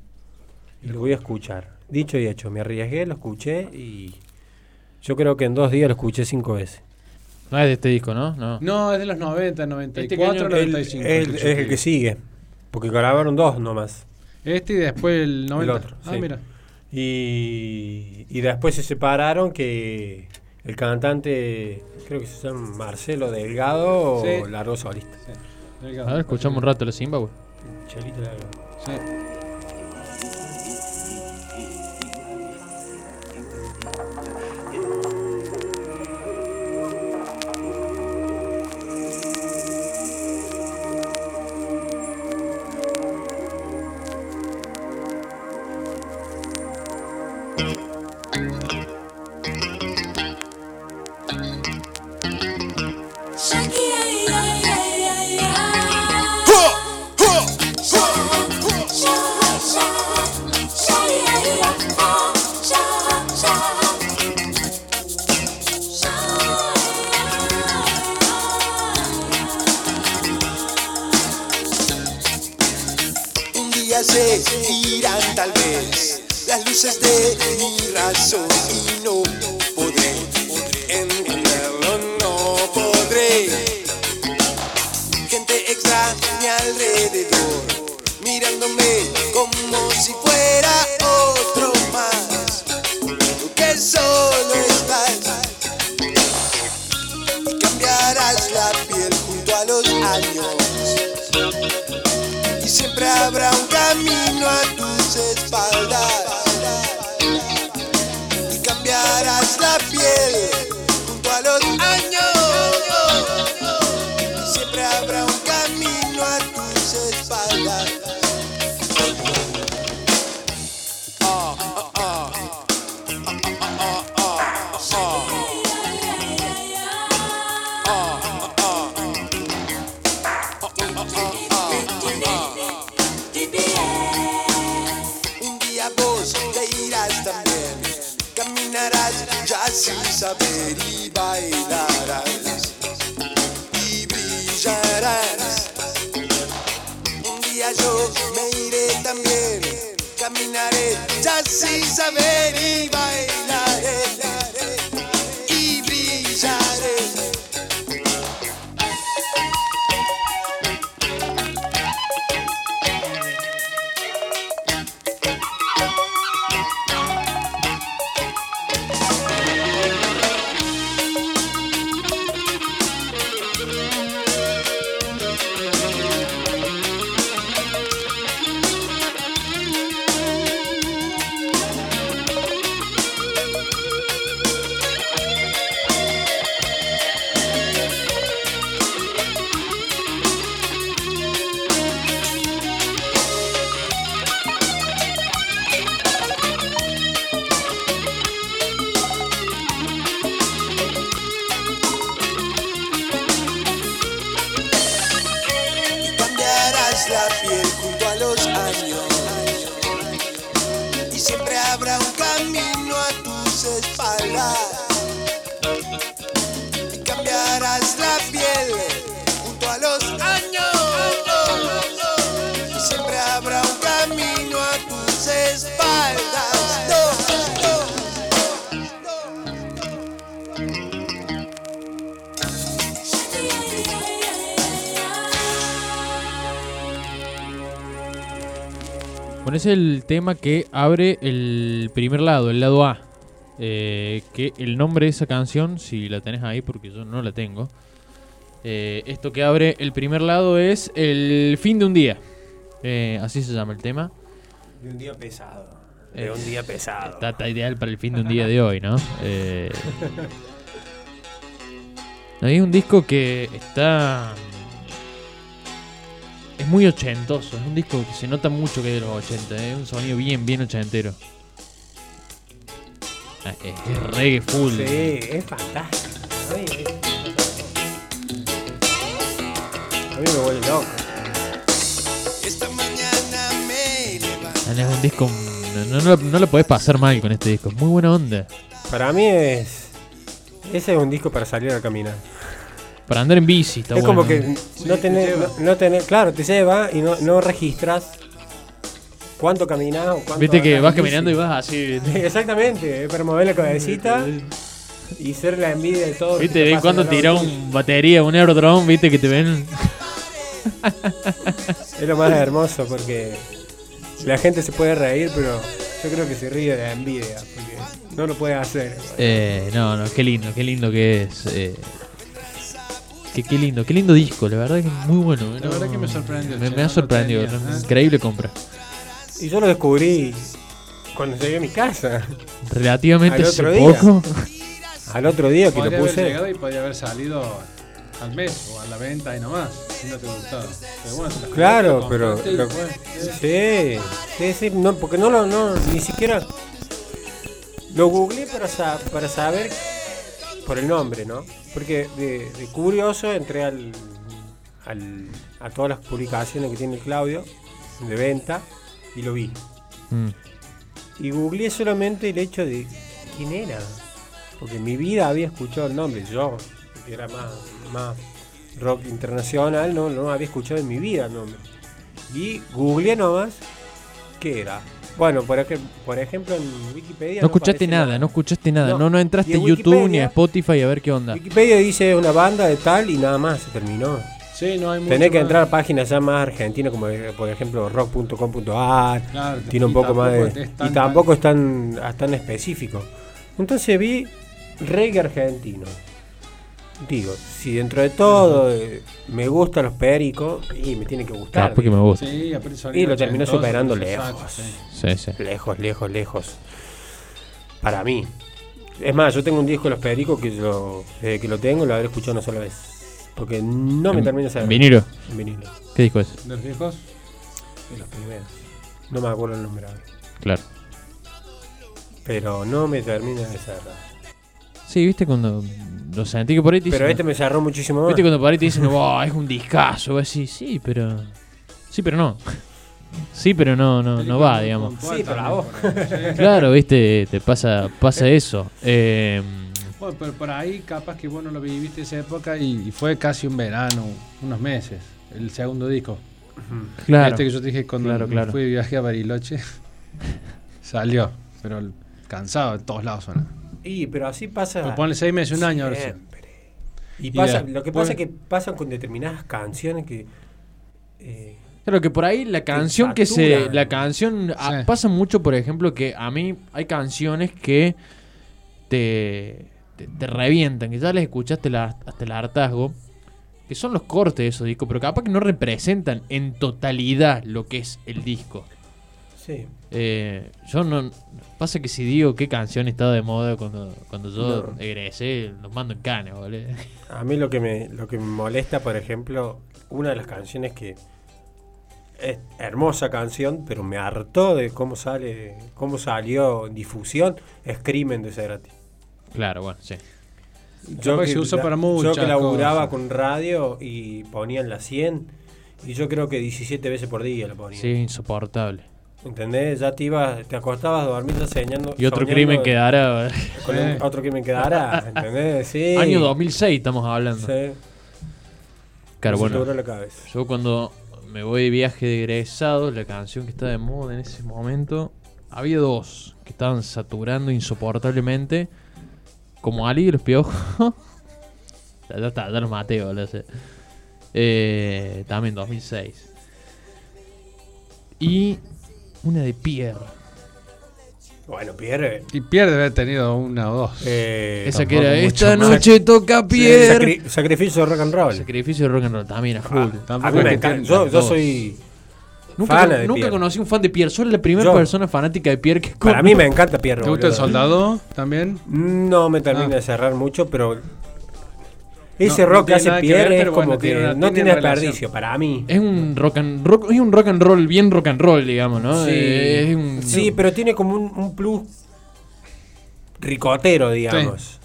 y lo voy a escuchar. Dicho y hecho, me arriesgué, lo escuché y yo creo que en dos días lo escuché cinco veces. No es de este disco, ¿no? No. No, es de los 90, 94, año- El- 95. el- yo es el que sigue, porque grabaron dos nomás. Este y después el 90. otro, ah, sí. mira. Y, y después se separaron que el cantante, creo que se llama Marcelo Delgado, Sí. largó solista. A ver, escuchamos un rato la Zimbabue. Chelito Delgado. Sí. Saber y bailarás y brillarás. Un día yo me iré también, caminaré ya sin saber y bailaré el tema que abre el primer lado, el lado A. Eh, que el nombre de esa canción, si la tenés ahí, porque yo no la tengo. eh, esto que abre el primer lado es el fin de un día. Eh, así se llama el tema. De un día pesado. De un día pesado. Está, está ideal para el fin de un día de hoy, ¿no? Es un disco que está. Es muy ochentoso. Es un disco que se nota mucho que es de los 80. Es un sonido bien, bien ochentero. Ah, Es, es reggae full. Sí, es fantástico. A mí, me vuelve loco. Esta mañana me levanté. Es un disco. No, no, no, no lo podés pasar mal con este disco. Es muy buena onda. Para mí es. Ese es un disco para salir a caminar. Para andar en bici, está es bueno. como que no tener, no, no tener, claro, te lleva y no, no registras cuánto caminás o cuánto Viste que vas bici. caminando y vas así. Exactamente, es para mover la cabecita y ser la envidia de todo. Viste, ven cuando tira un batería, un aerodrome, viste que te ven. Es lo más hermoso porque la gente se puede reír, pero yo creo que se ríe de la envidia porque no lo puede hacer. Eh, no, no, qué lindo, qué lindo que es. Eh, qué, qué lindo, qué lindo disco, la verdad que es muy bueno. eh, La no- verdad que me sorprendió, Me, ha sorprendido, tenía, ¿eh? increíble compra. Y yo lo descubrí cuando llegué a mi casa. Relativamente Al hace otro día. poco. Al otro día que Podría lo haber puse. llegado y podría haber salido al mes o a la venta y nomás, si no te gustaba. Pero bueno, Claro, compraste, pero lo-. Sí, sí, sí, no, porque no lo, no, ni siquiera lo googleé para, sa- para saber por el nombre, ¿no? Porque de, de curioso entré al, al- a todas las publicaciones que tiene Claudio de venta y lo vi. Mm. Y googleé solamente el hecho de quién era. Porque en mi vida había escuchado el nombre. Yo, que era más, más rock internacional, no, no había escuchado en mi vida el nombre. Y googleé nomás qué era. Bueno, por, ej- por ejemplo en Wikipedia. No escuchaste nada, no escuchaste nada. No. No, no entraste en YouTube ni a Spotify a ver qué onda. Wikipedia dice una banda de tal y nada más, se terminó. Sí, no hay mucho Tenés que más. entrar a páginas ya más argentinas, como por ejemplo rock.com.ar. Claro, tiene un y poco más de. tampoco es tan- Y tampoco es tan, tan específico. Entonces vi reggae argentino. Digo, si dentro de todo eh, me gustan los pericos, y me tiene que gustar. Ah, porque me gusta. Sí, Y lo terminó superando lejos. saxos, sí. Sí, sí. Lejos, lejos, lejos. Para mí. Es más, yo tengo un disco de los pericos que yo, desde que lo tengo, lo habré escuchado una sola vez. Porque no me termina de vinilo. En vinilo. ¿Qué disco es? ¿De los viejos? De los primeros. No me acuerdo el nombre. Claro. Pero no me termina de cerrar. Sí, viste cuando lo sentí que por ahí te Pero dicen, este me cerró muchísimo más. Viste cuando por ahí te dicen, wow, es un discazo, así, sí, pero. Sí, pero no. Sí, pero no, no, no va, digamos. Sí, pero a vos. Claro, viste, te pasa, pasa eso. Eh, Bueno, pero por ahí capaz que vos no lo viviste esa época y, y fue casi un verano, unos meses, el segundo disco. claro. Este que yo te dije cuando Claro, claro. fui de viaje a Bariloche, salió, pero cansado, de todos lados suena. Y, pero así pasa. Pues ponle seis meses, un año ahora sí. siempre. Y Y pasa, lo que pasa es que pasan con determinadas canciones que. eh, Claro que por ahí la canción que se. La canción. ah, pasa mucho, por ejemplo, que a mí hay canciones que te. te, te revientan, que ya les escuchaste la- hasta el hartazgo. Que son los cortes de esos discos, pero capaz que no representan en totalidad lo que es el disco. sí. Eh, yo no. Pasa que si digo qué canción estaba de moda cuando, cuando yo No. egresé, los mando en cana, boludo. A mí lo que me lo que me molesta, por ejemplo, una de las canciones que es hermosa canción, pero me hartó de cómo sale, cómo salió en difusión, es Crimen de Cerati. Claro, bueno, sí. Capaz que se usa la- para Yo que laburaba cosas. con radio y ponían la 100 y yo creo que 17 veces por día la ponían. Sí, insoportable. ¿Entendés? Ya te ibas, te acostabas a dormir soñando. Y otro soñando crimen quedará. con un- Eh. otro crimen quedará, ¿entendés? Sí. Año 2006 estamos hablando. Sí. Claro, Me bueno. saturó la cabeza. Yo cuando me voy de viaje de egresado, la canción que está de moda en ese momento, había dos que estaban saturando insoportablemente, como Ali y los piojos. ya, está, ya los maté, boludo. Eh, también 2006. Y una de Pierre. Bueno, Pierre. Y pierde haber tenido una o dos. eh, Esa que era, esta más. noche toca Sí, Pierre. sacri- sacrificio de rock and roll. Sacrificio de rock and roll también a full. A Tampoco mí es me encanta. Yo, yo soy. Nunca, de nunca Pierre. conocí un fan de Pierre. Soy la primera Yo. persona fanática de Pierre que Para mí me encanta Pierre. ¿Te gusta el soldado también? No me termina Ah. de cerrar mucho, pero. Ese No, no rock que hace Pierre ver, es como bueno, que tiene una- no tiene desperdicio para mí. Es un rock and rock, es un rock and roll bien rock and roll, digamos, ¿no? Sí, Eh, es un- Sí, pero tiene como un, un plus ricotero, digamos.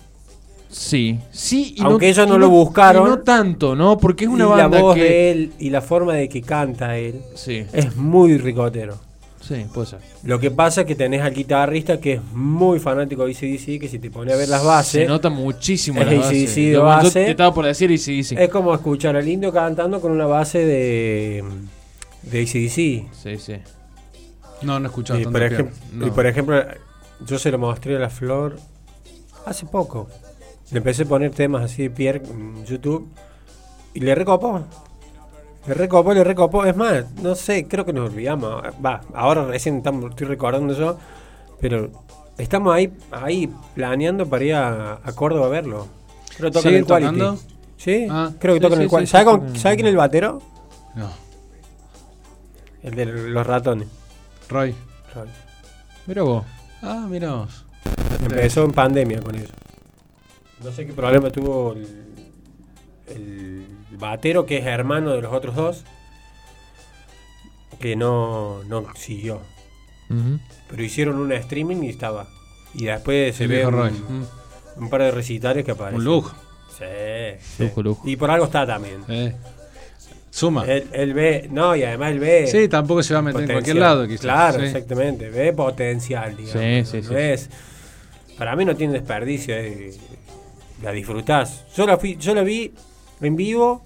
sí, sí. y Aunque ellos y no lo buscaron. y no tanto, ¿no? Porque es una y la banda voz que de él y la forma de que canta él sí, es muy ricotero. Sí, puede ser. Lo que pasa es que tenés al guitarrista que es muy fanático de ACDC, que si te pone a ver las bases, Se nota muchísimo Es la base. AC/DC de Yo- Yo base. te estaba por decir ACDC. es como escuchar al indio cantando con una base de, de ACDC. Sí, sí. No, no he escuchado Y por, Pierre. ejem- No. y por ejemplo, yo se lo mostré a la Flor hace poco. Le empecé a poner temas así de Pierre en YouTube y le recopó. Le recopó, le recopó. Es más, no sé, creo que nos olvidamos. Va, ahora recién estamos, estoy recordando yo, pero estamos ahí, ahí planeando para ir a, a Córdoba a verlo. Creo que tocan ¿Siguen el Quality. tocando? Sí, Ah, creo que sí, tocan sí, el Quality. sí, ¿Sabe, con-. ¿Sabe quién es el batero? No. El de los ratones. Roy. Mira vos. Ah, mira vos. Empezó en pandemia con eso. No sé qué problema tuvo el, el batero, que es hermano de los otros dos, que no, no siguió. Pero hicieron un streaming y estaba. Y después se El ve un, par de recitales que aparecen. Un lujo. Sí, sí. Lujo, lujo. Y por algo está también. Eh. Suma. Él, él ve, no, y además él ve. Sí, tampoco se va a meter en cualquier lado. Quizás. Claro, Sí. exactamente. Ve potencial, digamos. Sí, sí, no sí. es- para mí no tiene desperdicio. eh, La disfrutás. Yo la, fui, yo la vi en vivo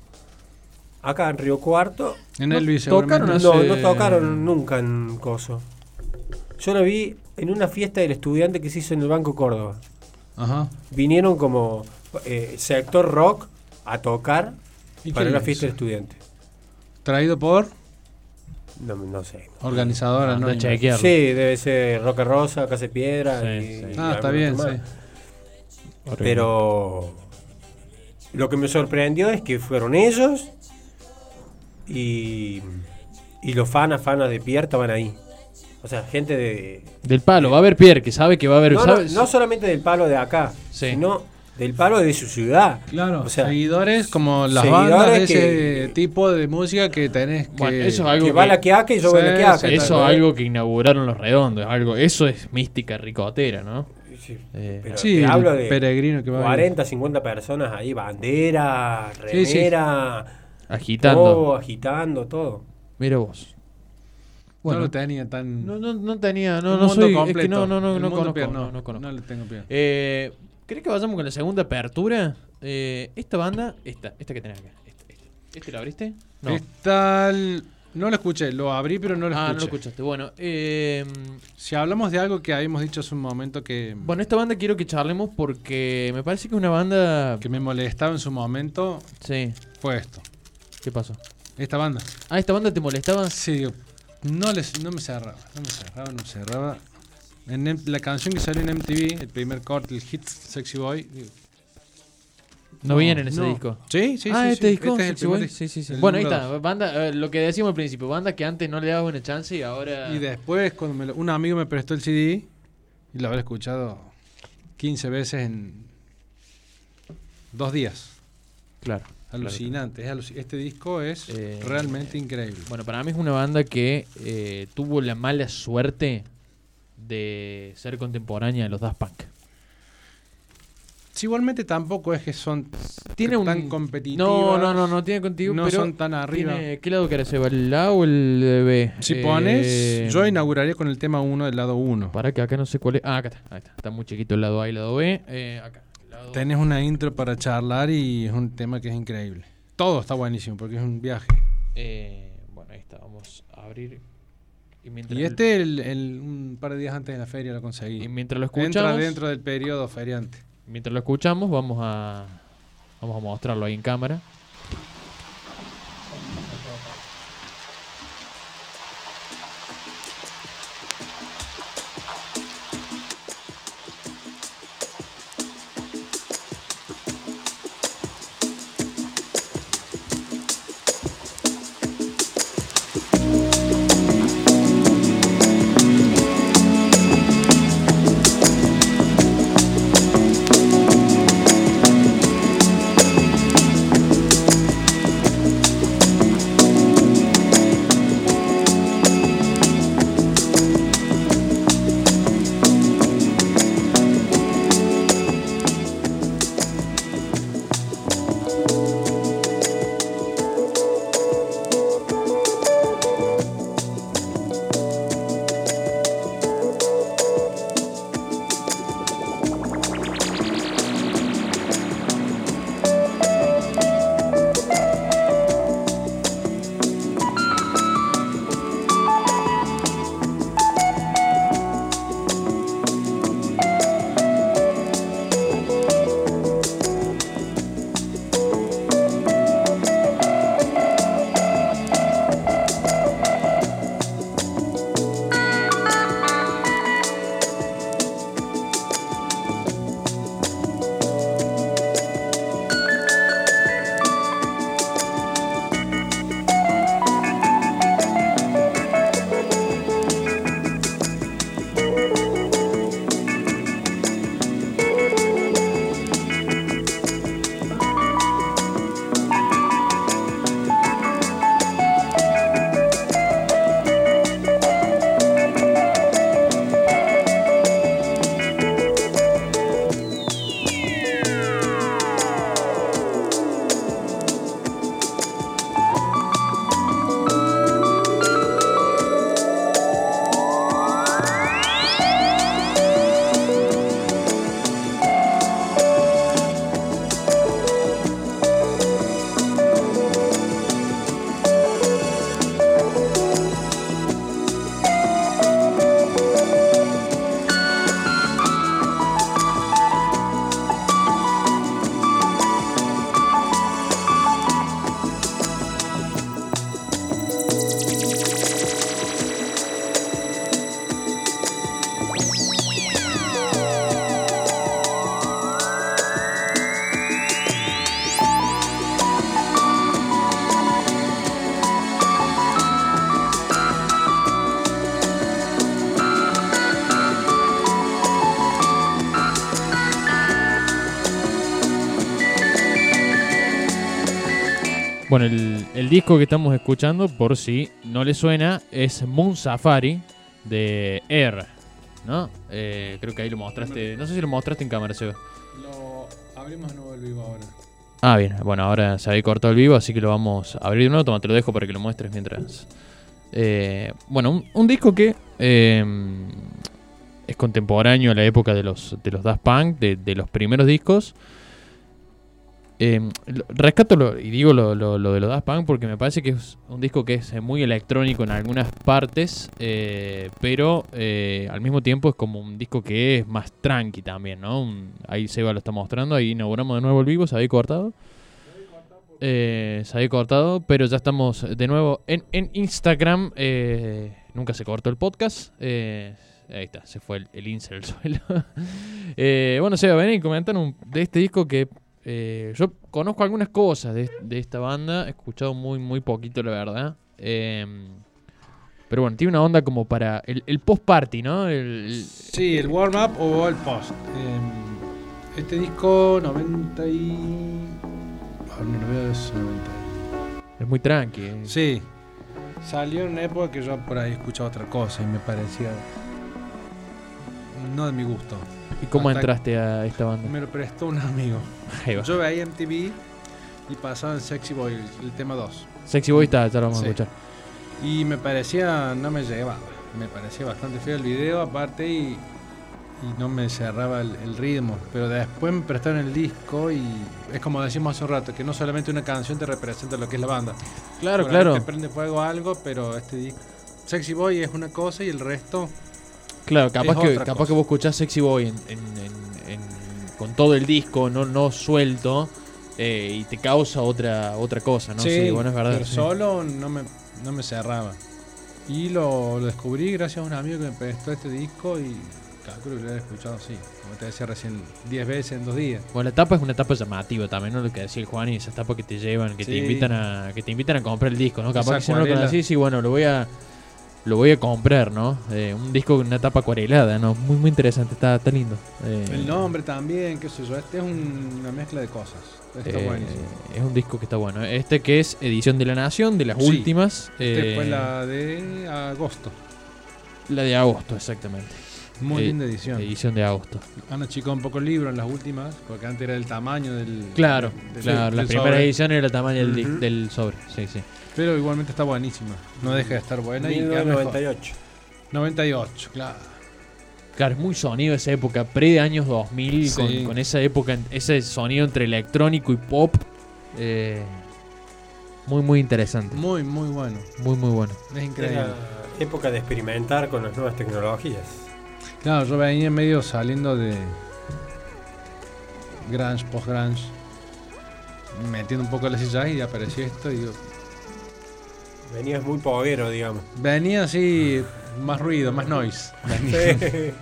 acá en Río Cuarto. En No, Elvis tocaron seguramente. No, no tocaron nunca en Coso. Yo la vi en una fiesta del estudiante que se hizo en el Banco Córdoba. Ajá. Vinieron como eh, sector rock a tocar ¿Y para es fiesta del estudiante. Traído por No, no sé. organizadora, Anda ¿no? chequearlo. Sí, debe ser Roca Rosa, Casa de Piedra. Sí, y- sí. y Ah, está bien, sí. Pero lo que me sorprendió es que fueron ellos y, y los fanas, fanas de Pierre estaban ahí. O sea, gente de... Del palo, va a haber Pierre, que sabe que va a haber. No, no, ¿sabes? no solamente del palo de acá, Sí. sino del palo de su ciudad. Claro, O sea, seguidores como las seguidores bandas de que- ese tipo de música que tenés que... Bueno, eso es algo que va la que hace y yo voy a la Sí, que hace. sí, Eso es algo que inauguraron los redondos, algo, eso es mística ricotera, ¿no? Sí, Eh, pero Sí, te hablo de peregrino que va a 40, 50 personas ahí, bandera, Sí, sí. remera, agitando. todo, agitando, todo. Mira vos. Bueno. No lo tenía tan. No, no, no tenía, no, no soy, es que no, no, no, no conozco, pier- no, no conozco. No le tengo pie. Eh, ¿Crees que vayamos con la segunda apertura? Eh, esta banda, esta, esta que tenés acá. Esta, esta. ¿Este lo abriste? No. Está el- No lo escuché, lo abrí, pero no lo ah, no escuché. lo escuchaste. Bueno, eh, Si hablamos de algo que habíamos dicho hace un momento que, bueno, esta banda quiero que charlemos porque me parece que es una banda. que me molestaba en su momento, Sí, fue esto. ¿qué pasó? Esta banda. Ah, ¿esta banda te molestaba? Sí, digo, no, les, no me cerraba, no me cerraba, no me cerraba. En la canción que salió en MTV, el primer corte, el hit Sexy Boy. digo, No, viene en ese no. disco. Sí, sí, ah, sí. este sí, disco. Este es el primer Sí, sí, sí. el Bueno, ahí está. dos. Banda, eh, lo que decíamos al principio, banda que antes no le daba una chance y ahora. Y después, cuando me lo- un amigo me prestó el CD, y lo habré escuchado 15 veces en dos días. Claro. Alucinante. es aluci- este disco es Eh, realmente increíble. Bueno, para mí es una banda que eh, tuvo la mala suerte de ser contemporánea de los Daft Punk. Sí, igualmente tampoco es que son Tiene un tan competitivos. No, no, no, no tiene contigo, No pero son tan arriba. tiene- ¿Qué lado querés llevar? ¿El A o el B? Si Eh, pones, yo inauguraría con el tema 1 del lado 1. Para que acá no sé cuál es. Ah, acá está. Ahí está. Está muy chiquito el lado A y el lado B. Eh, acá. lado- Tenés una intro para charlar y es un tema que es increíble. Todo está buenísimo porque es un viaje. Eh, bueno, ahí está. Vamos a abrir. Y este, el, el- un par de días antes de la feria lo conseguí. y mientras lo Entra escuchamos, dentro del periodo feriante. Mientras lo escuchamos, vamos a vamos a mostrarlo ahí en cámara. Bueno, el, el disco que estamos escuchando, por si no le suena, es Moon Safari de Air. ¿No? Eh, creo que ahí lo mostraste. No sé si lo mostraste en cámara, Seba. Lo abrimos de nuevo el vivo ahora. Ah, bien. Bueno, ahora se había cortado el vivo, así que lo vamos a abrir de nuevo. Toma, te lo dejo para que lo muestres mientras Eh, bueno, un, un disco que eh, es contemporáneo a la época de los, de los Daft Punk, de, de los primeros discos. Lo- rescato lo- y digo lo, lo- lo de los Daft Punk porque me parece que es un disco que es muy electrónico en algunas partes, eh, pero eh, al mismo tiempo es como un disco que es más tranqui también, ¿no? Ahí Seba lo está mostrando, ahí inauguramos de nuevo el vivo, se había cortado. Eh, se había cortado, pero ya estamos de nuevo en, Instagram. eh, nunca se cortó el podcast. ahí está, se fue el, el al suelo. Bueno, Seba, ven y comentan un- de este disco que eh, yo conozco algunas cosas de, de esta banda. He escuchado muy, muy poquito, la verdad. Eh, pero bueno, tiene una onda como para el, el post-party, ¿no? El- el- Sí, el warm-up o el post. Eh, este disco 90 y... ah, no, no veo, es 90 y- es muy tranqui. eh. Sí. Salió en una época que yo por ahí escuchaba otra cosa y me parecía... No de mi gusto. ¿Y cómo Hasta- entraste a esta banda? Me lo prestó un amigo. Ahí va. Yo veía MTV y pasaba en Sexy Boy, el, el tema 2. Sexy Boy está, ya lo vamos Sí. a escuchar. Y me parecía, no me llevaba. Me parecía bastante feo el video aparte y, y no me cerraba el, el ritmo. Pero después me prestaron el disco y es como decimos hace un rato, que no solamente una canción te representa lo que es la banda. Claro, Por claro. Te prende fuego algo, pero este disco... Sexy Boy es una cosa y el resto... Claro, capaz, que, capaz cosa. que vos escuchás Sexy Boy en, en- en- en- con todo el disco, no, no suelto, eh, y te causa otra otra cosa, ¿no? Sí, bueno, es verdad. pero sí. solo no me, no me cerraba. Y lo, lo descubrí gracias a un amigo que me prestó este disco y calculo que lo he escuchado así, como te decía recién, 10 veces en dos días. Bueno, la etapa es una etapa llamativa también, ¿no? Lo que decía el Juan y esa etapa que te llevan, que te invitan a que te invitan a comprar el disco, ¿no? Capaz que si no lo conocís, sí, bueno, lo voy a lo voy a comprar, ¿no? Eh, un disco con una etapa acuarelada, ¿no? Muy muy interesante, está, está lindo. Eh, El nombre también, qué sé yo, este es un- una mezcla de cosas. Está eh, buenísimo. es un disco que está bueno. Este que es edición de la Nación, de las Sí. últimas. Este eh, fue la de agosto. la de agosto, exactamente. Muy Eh, linda edición. Edición de agosto. Han achicado un poco el libro en las últimas, porque antes era el tamaño del. Claro, del- claro. del La primera sobre. edición era el tamaño del, di- Ujú. del sobre. Sí, sí. Pero igualmente está buenísima. No deja de estar buena y queda mejor. 1998. 98, claro. Claro, es muy sonido esa época, pre de años 2000, con, Sí. con esa época, ese sonido entre electrónico y pop. eh, muy, muy interesante. Muy, muy bueno. Muy, muy bueno. Es increíble. Era época de experimentar con las nuevas tecnologías. Claro, yo venía medio saliendo de grunge, post-grunge, metiendo un poco las sillas y apareció esto y yo Venías muy poguero, digamos. venía así, más ruido, más noise. Sí.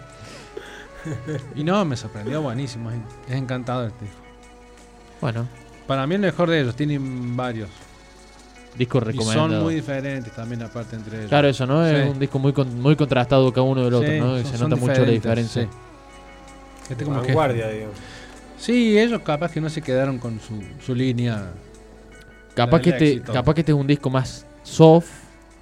Y no, me sorprendió, buenísimo, es, encantador este. Bueno, Para mí el mejor de ellos, tienen varios. disco Y recomendado. son muy diferentes también aparte entre ellos. Claro, eso, ¿no? Es un disco muy con- muy contrastado cada uno del otro, Sí, ¿no? Y son- se nota mucho la diferencia. sí. Este como que- Vanguardia, digamos. Sí, ellos capaz que no se quedaron con su, su línea. Capaz que, este, capaz que este es un disco más soft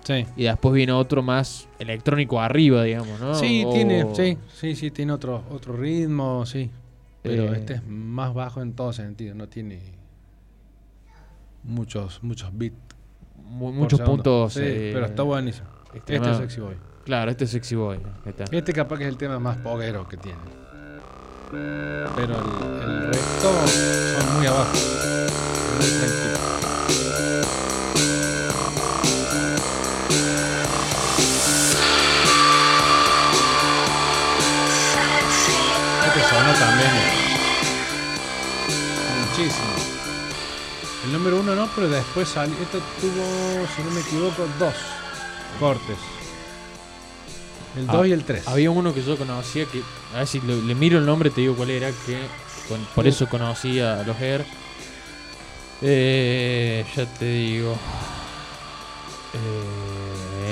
Sí. y después viene otro más electrónico arriba, digamos, ¿no? Sí, O- tiene, sí, sí, sí, tiene otro, otro ritmo, sí. Pero Eh. este es más bajo en todo sentido, no tiene muchos, muchos beats. mu- muchos segundo. puntos. Sí, eh, pero está buenísimo. Este es Sexy Boy. Claro, este es Sexy Boy. está. Este capaz que es el tema más poguero que tiene. Pero el, el resto son muy abajo. Muy tranquilos. También. Muchísimo. El número uno no, pero después salió. Esto tuvo, si no me equivoco, dos cortes. El Ah, 2 y el 3. Había uno que yo conocía que, a ver si le miro el nombre te digo cuál era, que con- por eso conocía a los Air. Eh, ya te digo. Eh,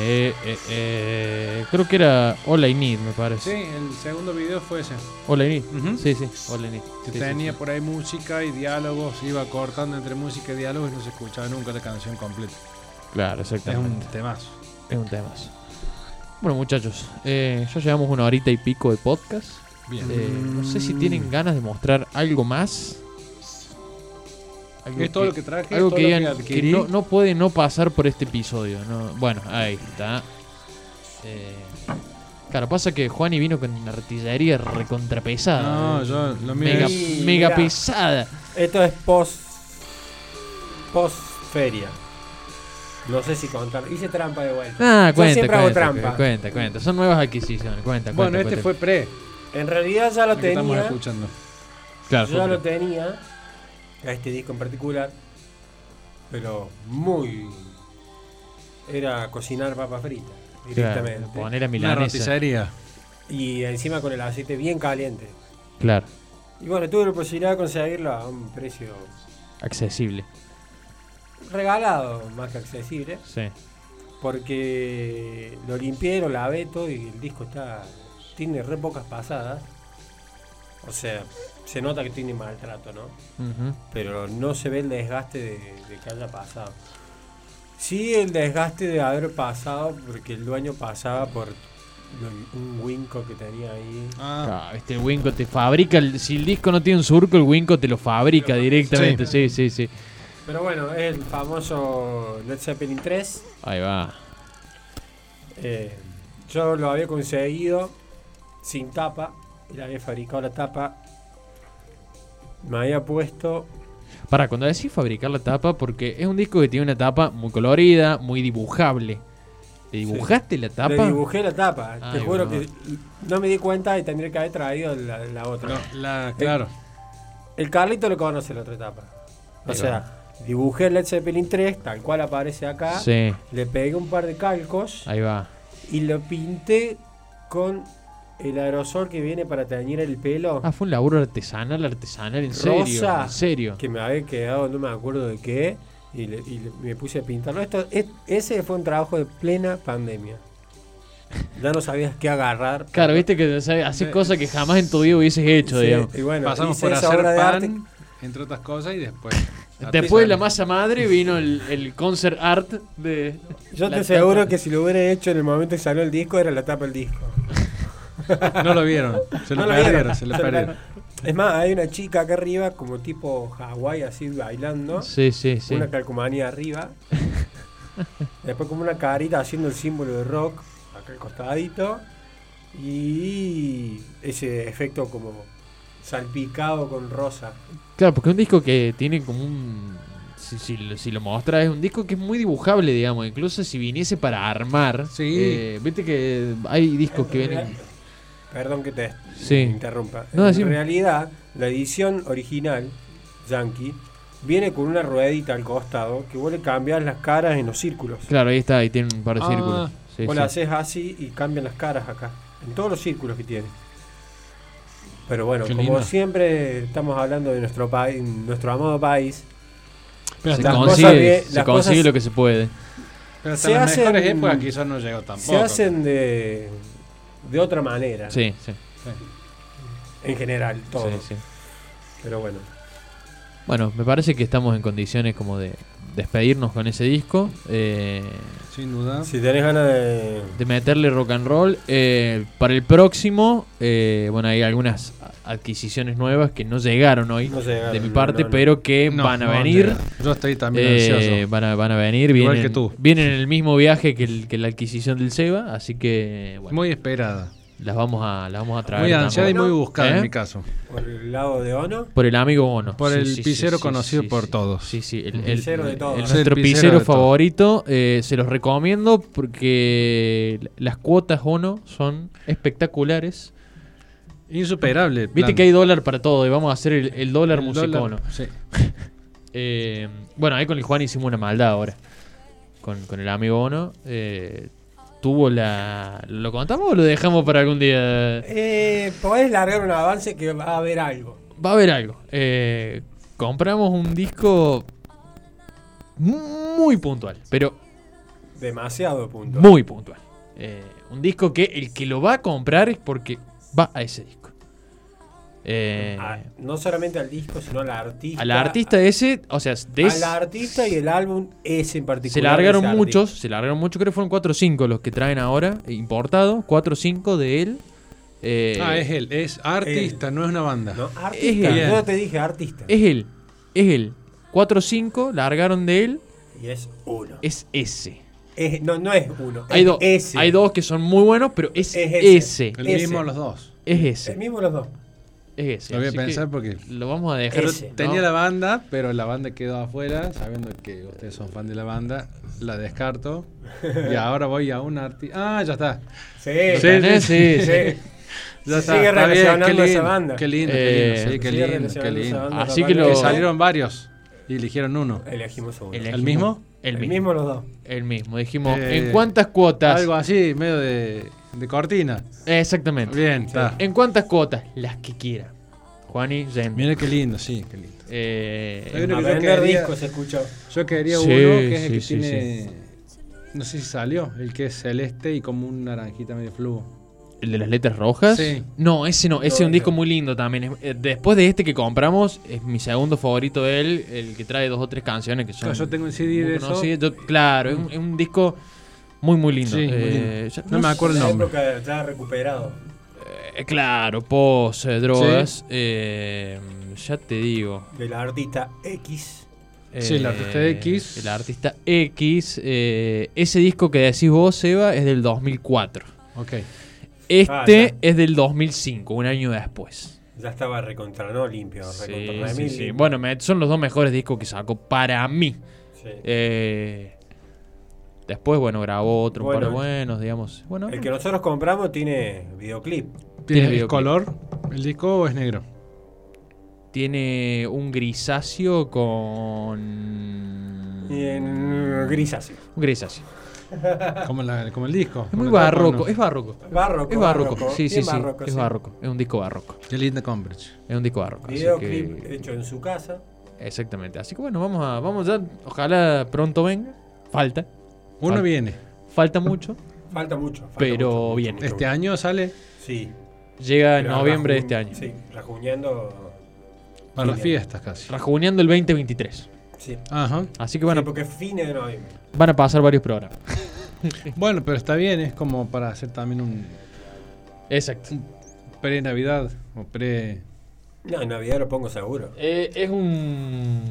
eh, eh, creo que era All I Need, me Sí, parece. el segundo video fue ese. All I Need. Sí, sí, All I Need. Sí, sí, tenía sí. por ahí música y diálogos, iba cortando entre música y diálogos y no se escuchaba nunca la canción completa. Claro, Es exactamente. un temazo. Es un tema. Bueno, muchachos, eh, ya llevamos una horita y pico de podcast. Bien. Eh, no sé si tienen ganas de mostrar algo más. Algo Es todo lo que traje, Algo todo que, lo digan que que no, no puede no pasar por este episodio. No, bueno, ahí está. Eh, claro, pasa que Juani vino con una artillería recontrapesada. No, yo lo mío mega, es- Sí, mega mirá. pesada. Esto es post. post feria. No sé si contar. Hice trampa de vuelta. Ah, Yo cuenta, siempre hago cuenta, trampa. cuenta, cuenta. Son nuevas adquisiciones. Cuenta, Bueno, cuenta, este cuenta. fue pre. En realidad ya lo que estamos tenía. escuchando. Claro, Yo ya lo tenía. A este disco en particular. Pero muy. Era cocinar papas fritas. claro, Directamente. poner a milanesa. Y encima con el aceite bien caliente. Claro, Y bueno, tuve la posibilidad de conseguirlo a un precio accesible. regalado, más que accesible. Sí. Porque lo limpié, lo lavé todo y el disco está. Tiene re pocas pasadas. O sea, se nota que tiene maltrato, ¿no? Pero no se ve el desgaste de, de que haya pasado. Sí, el desgaste de haber pasado porque el dueño pasaba por lo- un Winco que tenía ahí. Ah, Ah, este Winco te fabrica. el- si el disco no tiene un surco, el Winco te lo fabrica directamente. Sí, sí, sí. Pero bueno, es el famoso Led Zeppelin 3. Ahí va. Eh, yo lo había conseguido sin tapa. Y le había fabricado la tapa. Me había puesto. Para, cuando decís fabricar la tapa, porque es un disco que tiene una tapa muy colorida, muy dibujable. ¿Le dibujaste la tapa? Le dibujé la tapa. Te juro bueno. que no me di cuenta y tendría que haber traído la, la otra. no, la, claro. El Carlito lo conoce la otra etapa. O Ahí sea, dibujé el Led Zeppelin 3, tal cual aparece acá. Sí, Le pegué un par de calcos ahí va. y lo pinté con el aerosol que viene para teñir el pelo. Ah, fue un laburo artesanal, artesanal, en serio. Rosa. En serio. Que me había quedado, no me acuerdo de qué. Y, le- y le- me puse a pintarlo. Esto, es- ese fue un trabajo de plena pandemia. Ya no sabías qué agarrar. Claro, viste que haces cosas que jamás en tu vida hubieses hecho, Sí, digamos. y bueno, Pasamos por hacer obra de pan, arte. entre otras cosas, y después. Después de la masa madre vino el, el concert art de. Yo te aseguro que si lo hubiera hecho en el momento que salió el disco, era la tapa del disco. No lo vieron. Se lo No perdieron, vieron, se lo perdieron. Es más, hay una chica acá arriba, como tipo Hawái, así bailando. Sí, sí, sí. Una calcomanía arriba. Después como una carita haciendo el símbolo de rock, acá al costadito. Y ese efecto como salpicado con rosa. Claro, porque es un disco que tiene como un. Si, si, lo- si lo mostras, es un disco que es muy dibujable, digamos. Incluso si viniese para armar. Sí. eh, Viste que hay discos que vienen. Perdón que te Sí. interrumpa. No, en decime. realidad, la edición original, Yankee, viene con una ruedita al costado que vos le cambias las caras en los círculos. Claro, ahí está, ahí tiene un par de Ah. círculos. Sí, vos sí. la haces así y cambian las caras acá. En todos los círculos que tiene. Pero bueno, Qué como lindo. siempre estamos hablando de nuestro país, nuestro amado país, Pero Se consigue, se consigue lo que se puede. pero hasta se las hacen- mejores épocas quizás no llegó tampoco. se hacen de, de otra manera. Sí, sí. En general, todo. sí, sí. Pero bueno. Bueno, me parece que estamos en condiciones como de despedirnos con ese disco. eh, Sin duda. Si tenés ganas de. de meterle rock and roll. Eh, para el próximo, eh, bueno, hay algunas adquisiciones nuevas que no llegaron hoy No llegaron, de mi parte, no, no. pero que No, van a no, venir. Yo estoy también Eh, ansioso. van, a, van a venir, Igual vienen, que tú. vienen en el mismo viaje que, el- que la adquisición del Seba, así que bueno, Muy esperada. Las vamos a las vamos a traer. Muy ansiada y muy buscada ¿Eh? en mi caso. Por el lado de Ono. Por el amigo Ono. Por el pisero conocido por todos. Sí, sí, el, pisero de todos. el- Sí, el nuestro pisero favorito. eh, se los recomiendo porque las cuotas Ono son espectaculares. Insuperable. Viste plan. que hay dólar para todo y vamos a hacer el, el dólar musicono. sí. Eh, bueno, ahí con el Juan hicimos una maldad ahora. Con, con el amigo Ono. Eh, tuvo la. ¿Lo contamos o lo dejamos para algún día? Eh, podés largar un avance que va a haber algo. Va a haber algo. Eh, compramos un disco muy puntual, pero Demasiado punto. muy puntual. Eh, un disco que el que lo va a comprar es porque va a ese disco. Eh, no solamente al disco, sino al artista. al artista ese, o sea, de Al artista y el álbum ese en particular. se largaron muchos, se largaron muchos, creo que fueron 4 o 5 los que traen ahora, importados, 4 o 5 de él. Eh, Ah, es él. Es artista, no es una banda. No, artista. Es él. Yo te dije artista. Es él, es él. 4 o 5 largaron de él, Y es uno. es ese. Es- no, no es uno. Hay, es ese. hay dos que son muy buenos, pero es, Es ese. ese. El Ese. mismo los dos. Es El ese. mismo los dos. Es ese. Lo voy a pensar porque Lo vamos a dejar. Ese. ¿no? tenía la banda, pero la banda quedó afuera, sabiendo que ustedes son fan de la banda, la descarto. y ahora voy a un artista. Ah, ya está. Sí, Sí. Sí, sí. Ya está. sigue está bien, relacionando qué esa lindo, banda. Qué lindo, Eh, qué lindo, sí, qué lindo, qué esa lindo. banda Así que totalmente. lo- Que salieron varios y eligieron uno. Elegimos uno. El- ¿El mismo? El El mismo. mismo los dos. El mismo. Dijimos, Eh, ¿en cuántas cuotas? Algo así, medio de, de cortina. Exactamente. Bien, está. ¿En cuántas cuotas? Las que quiera. Juani, Zen. Mira qué lindo, sí, qué lindo. Eh, Hay uno A que yo vender quería- discos se escuchó. Yo quería Sí, uno que es el sí, que sí, tiene. No sé si salió, el que es celeste y como un naranjita medio flujo. ¿El de las letras rojas? Sí. No, ese no. Ese es un disco muy lindo también. Eh, Después de este que compramos, es mi segundo favorito de él, el que trae dos o tres canciones que son. Claro, yo tengo el CD de eso. Yo- claro, es un, es un disco muy, muy lindo. Sí, muy Eh, lindo. ya- No me acuerdo el nombre. época ya recuperado. Eh, claro, pos, eh, drogas. eh, ya te digo. Del artista X. Sí, el artista X. El artista X. eh, ese disco que decís vos, Seba, es del 2004. Ok. Este Ah, es del 2005, un año después. Ya estaba recontra, ¿no? Limpio. Sí, recontra sí, sí. limpio. Bueno, me- son los dos mejores discos que sacó para mí. Sí. Eh, después, bueno, grabó otro par de Bueno. buenos, digamos. Bueno, El que nosotros compramos tiene videoclip. Tiene ¿Tiene el videoclip. color el disco o es negro? tiene un grisáceo con. Y en grisáceo. Un grisáceo. Como, la- como el disco. Es muy barroco, ¿no? es barroco. Barroco. Es barroco, sí, sí, sí. barroco, es sí. barroco. Es un disco barroco. Qué linda Cambridge. Es un disco barroco. Videoclip que- hecho en su casa. Exactamente. Así que bueno, vamos a, vamos ya. Ojalá pronto venga. Falta. Uno Fal- viene. Falta mucho. Falta mucho. falta Pero mucho, mucho, bien. mucho, Este mucho. año sale Sí. Llega en noviembre de este año. Sí, rajuñando. para las fiestas casi. Rajuneando el 2023. Sí. Ajá. Así que Bueno, bueno, porque es fines de noviembre. van a pasar varios programas. Bueno, pero está bien, es como para hacer también un Exacto. pre-Navidad o pre. No, en Navidad lo pongo seguro. Eh, es un.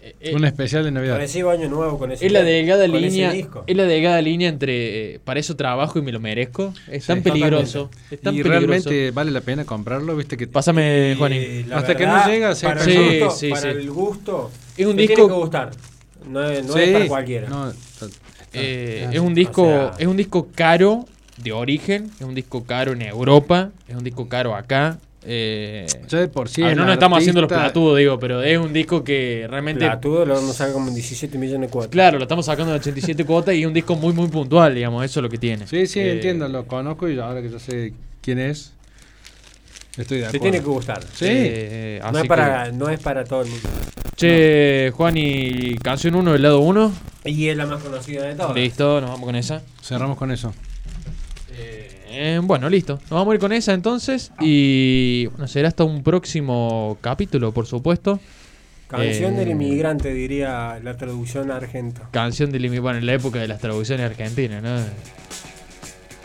eh, eh, un especial de Navidad. Recibo año nuevo con ese es la delgada con ese línea. disco. Es la delgada línea entre. eh, para eso trabajo y me lo merezco. Es tan Sí, peligroso. Es tan y peligroso. realmente vale la pena comprarlo, viste que Pásame, Juanín. Hasta que no llega, se para, acaba. el Sí, gusto, sí, para sí. el gusto Es un disco- tiene que gustar. No es, no es Sí. para cualquiera. No, está- está- Eh, está- es un disco. O sea- es un disco caro de origen. Es un disco caro en Europa. Es un disco caro acá. Eh, de por sí. no nos estamos haciendo los platudos, digo, pero es un disco que realmente. Platudo lo vamos a sacar como en 17 millones de cuotas. Claro, lo estamos sacando de 87 cuotas y es un disco muy, muy puntual, digamos, eso es lo que tiene. Sí, sí, Eh, entiendo, lo conozco y ahora que yo sé quién es, estoy de Te acuerdo. tiene que gustar. Sí. eh, No es, que- para, no es para todo el mundo. Che, Juan, y canción 1 del lado 1. Y es la más conocida de todas. Listo, nos vamos con esa. Cerramos con eso. Eh, bueno, listo. Nos vamos a ir con esa entonces. Y bueno, será hasta un próximo capítulo, por supuesto. Canción Eh, del inmigrante, diría la traducción argento. Canción del imi- Bueno, en la época de las traducciones argentinas, ¿no?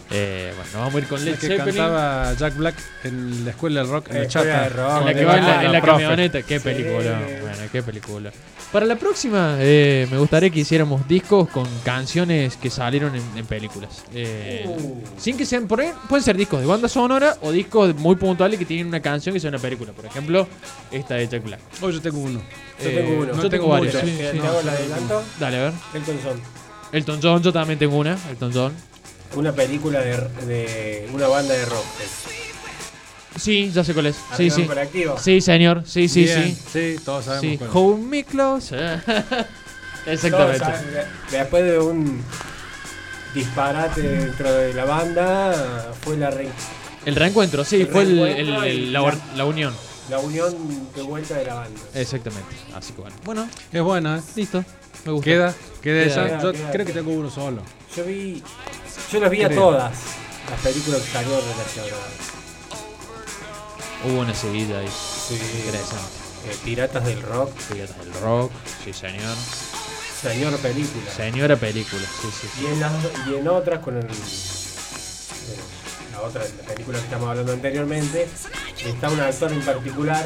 Eh, bueno, nos vamos a ir con La Led que Zeppelin. cantaba Jack Black en la escuela de rock en Eh, la chata. de rock. En la que va en la, en la camioneta. Qué Sí. película. Bueno, qué película. Para la próxima, eh, me gustaría que hiciéramos discos con canciones que salieron en, en películas. Eh, Uh. Sin que sean, por ahí, pueden ser discos de banda sonora o discos muy puntuales que tienen una canción que sea una película. Por ejemplo, esta de Jack Black. Oh, yo tengo uno. Yo Eh, tengo uno. Yo No tengo tengo varios. sí, ¿Te sí. hago el adelanto? Dale, a ver. Elton John. Elton John, yo también tengo una. Elton John. Una película de, de una banda de rock. Sí, ya sé cuál es. Sí, sí. Sí, señor. Sí, sí, Bien, sí. Sí, todos sabemos. Sí, cuál. Hold me close. Exactamente. Después de un disparate dentro de la banda, fue la, re- El reencuentro, sí, El fue el- reencuentro el- el- y la, la- la unión. la unión de vuelta de la banda. Exactamente. Así que bueno. Bueno, Es buena, ¿eh? listo. Me gusta. Queda, queda Queda, esa. queda, yo queda, creo que tengo uno solo. Yo vi, yo los vi a todas las películas que salieron relacionadas. Hubo una seguida ahí. Sí. Interesante. Eh, Piratas del Rock, Piratas del Rock, sí señor. señor película. Señora película, sí, sí, sí. Y en, las, y en otras con el, eh, la otra la película que estamos hablando anteriormente, está un actor en particular.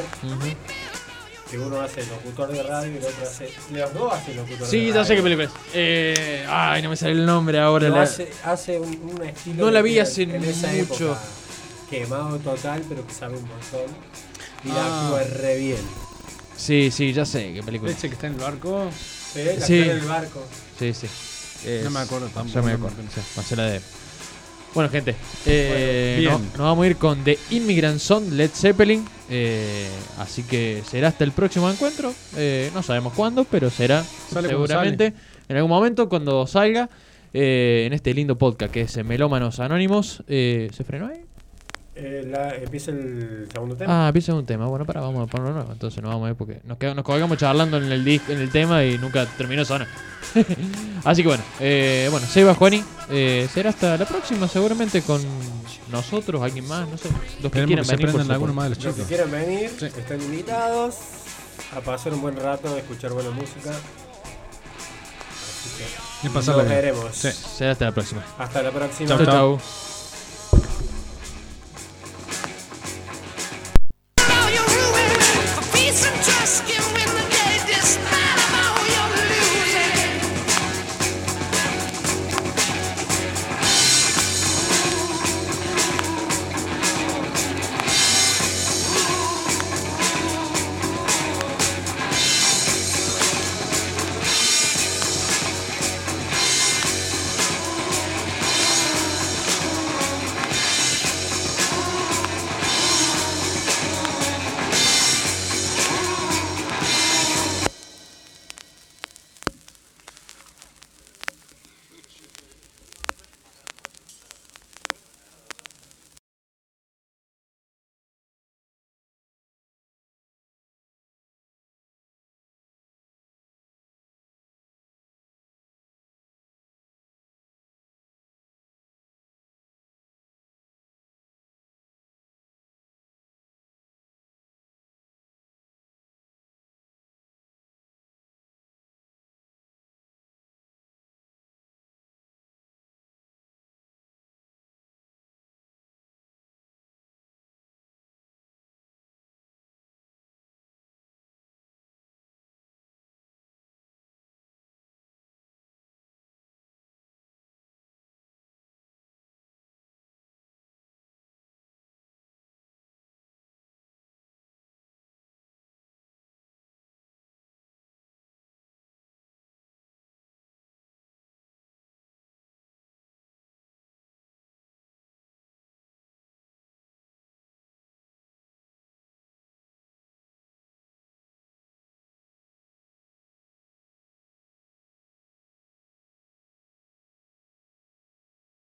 Que uno hace locutor de radio y el otro hace. Los dos hacen locutor de Sí, radio. ya sé qué película es. Eh, ay, no me sale el nombre ahora. La- hace, hace un, un estilo. No la de vi hace en esa mucho. época Quemado total, pero que sabe un montón. Y la Ah. actúa re bien. Sí, sí, ya sé qué película. Ese que está en el barco. Sí, la Sí. actúa en el barco. Sí, sí. Es- No me acuerdo tampoco. Ya me no me acuerdo. acuerdo. sí, pasé la de. Bueno, gente, eh, Bueno, no- bien. nos vamos a ir con The Immigrant Song, Led Zeppelin. eh, así que será hasta el próximo encuentro. eh, no sabemos cuándo, pero será Sale seguramente en algún momento cuando salga eh, en este lindo podcast que es Melómanos Anónimos. Eh, ¿Se frenó ahí? Eh, la- empieza el segundo tema. Ah, empieza un tema. Bueno, para, vamos a ponerlo nuevo. Entonces nos vamos a ir porque nos, quedamos, nos colgamos charlando en el disc, en el tema y nunca terminó sonar. Así que bueno, eh, bueno, Seba, Juani, eh, será hasta la próxima, seguramente con nosotros, alguien más, no sé. Los que Esperemos quieran que se venir. por aprendan algunos supuesto. más de los Los que quieran venir, Sí. están invitados a pasar un buen rato, a escuchar buena música. Así Y que pasarla nos bien. veremos. Sí. Será hasta la próxima. Hasta la próxima. Chau, chau.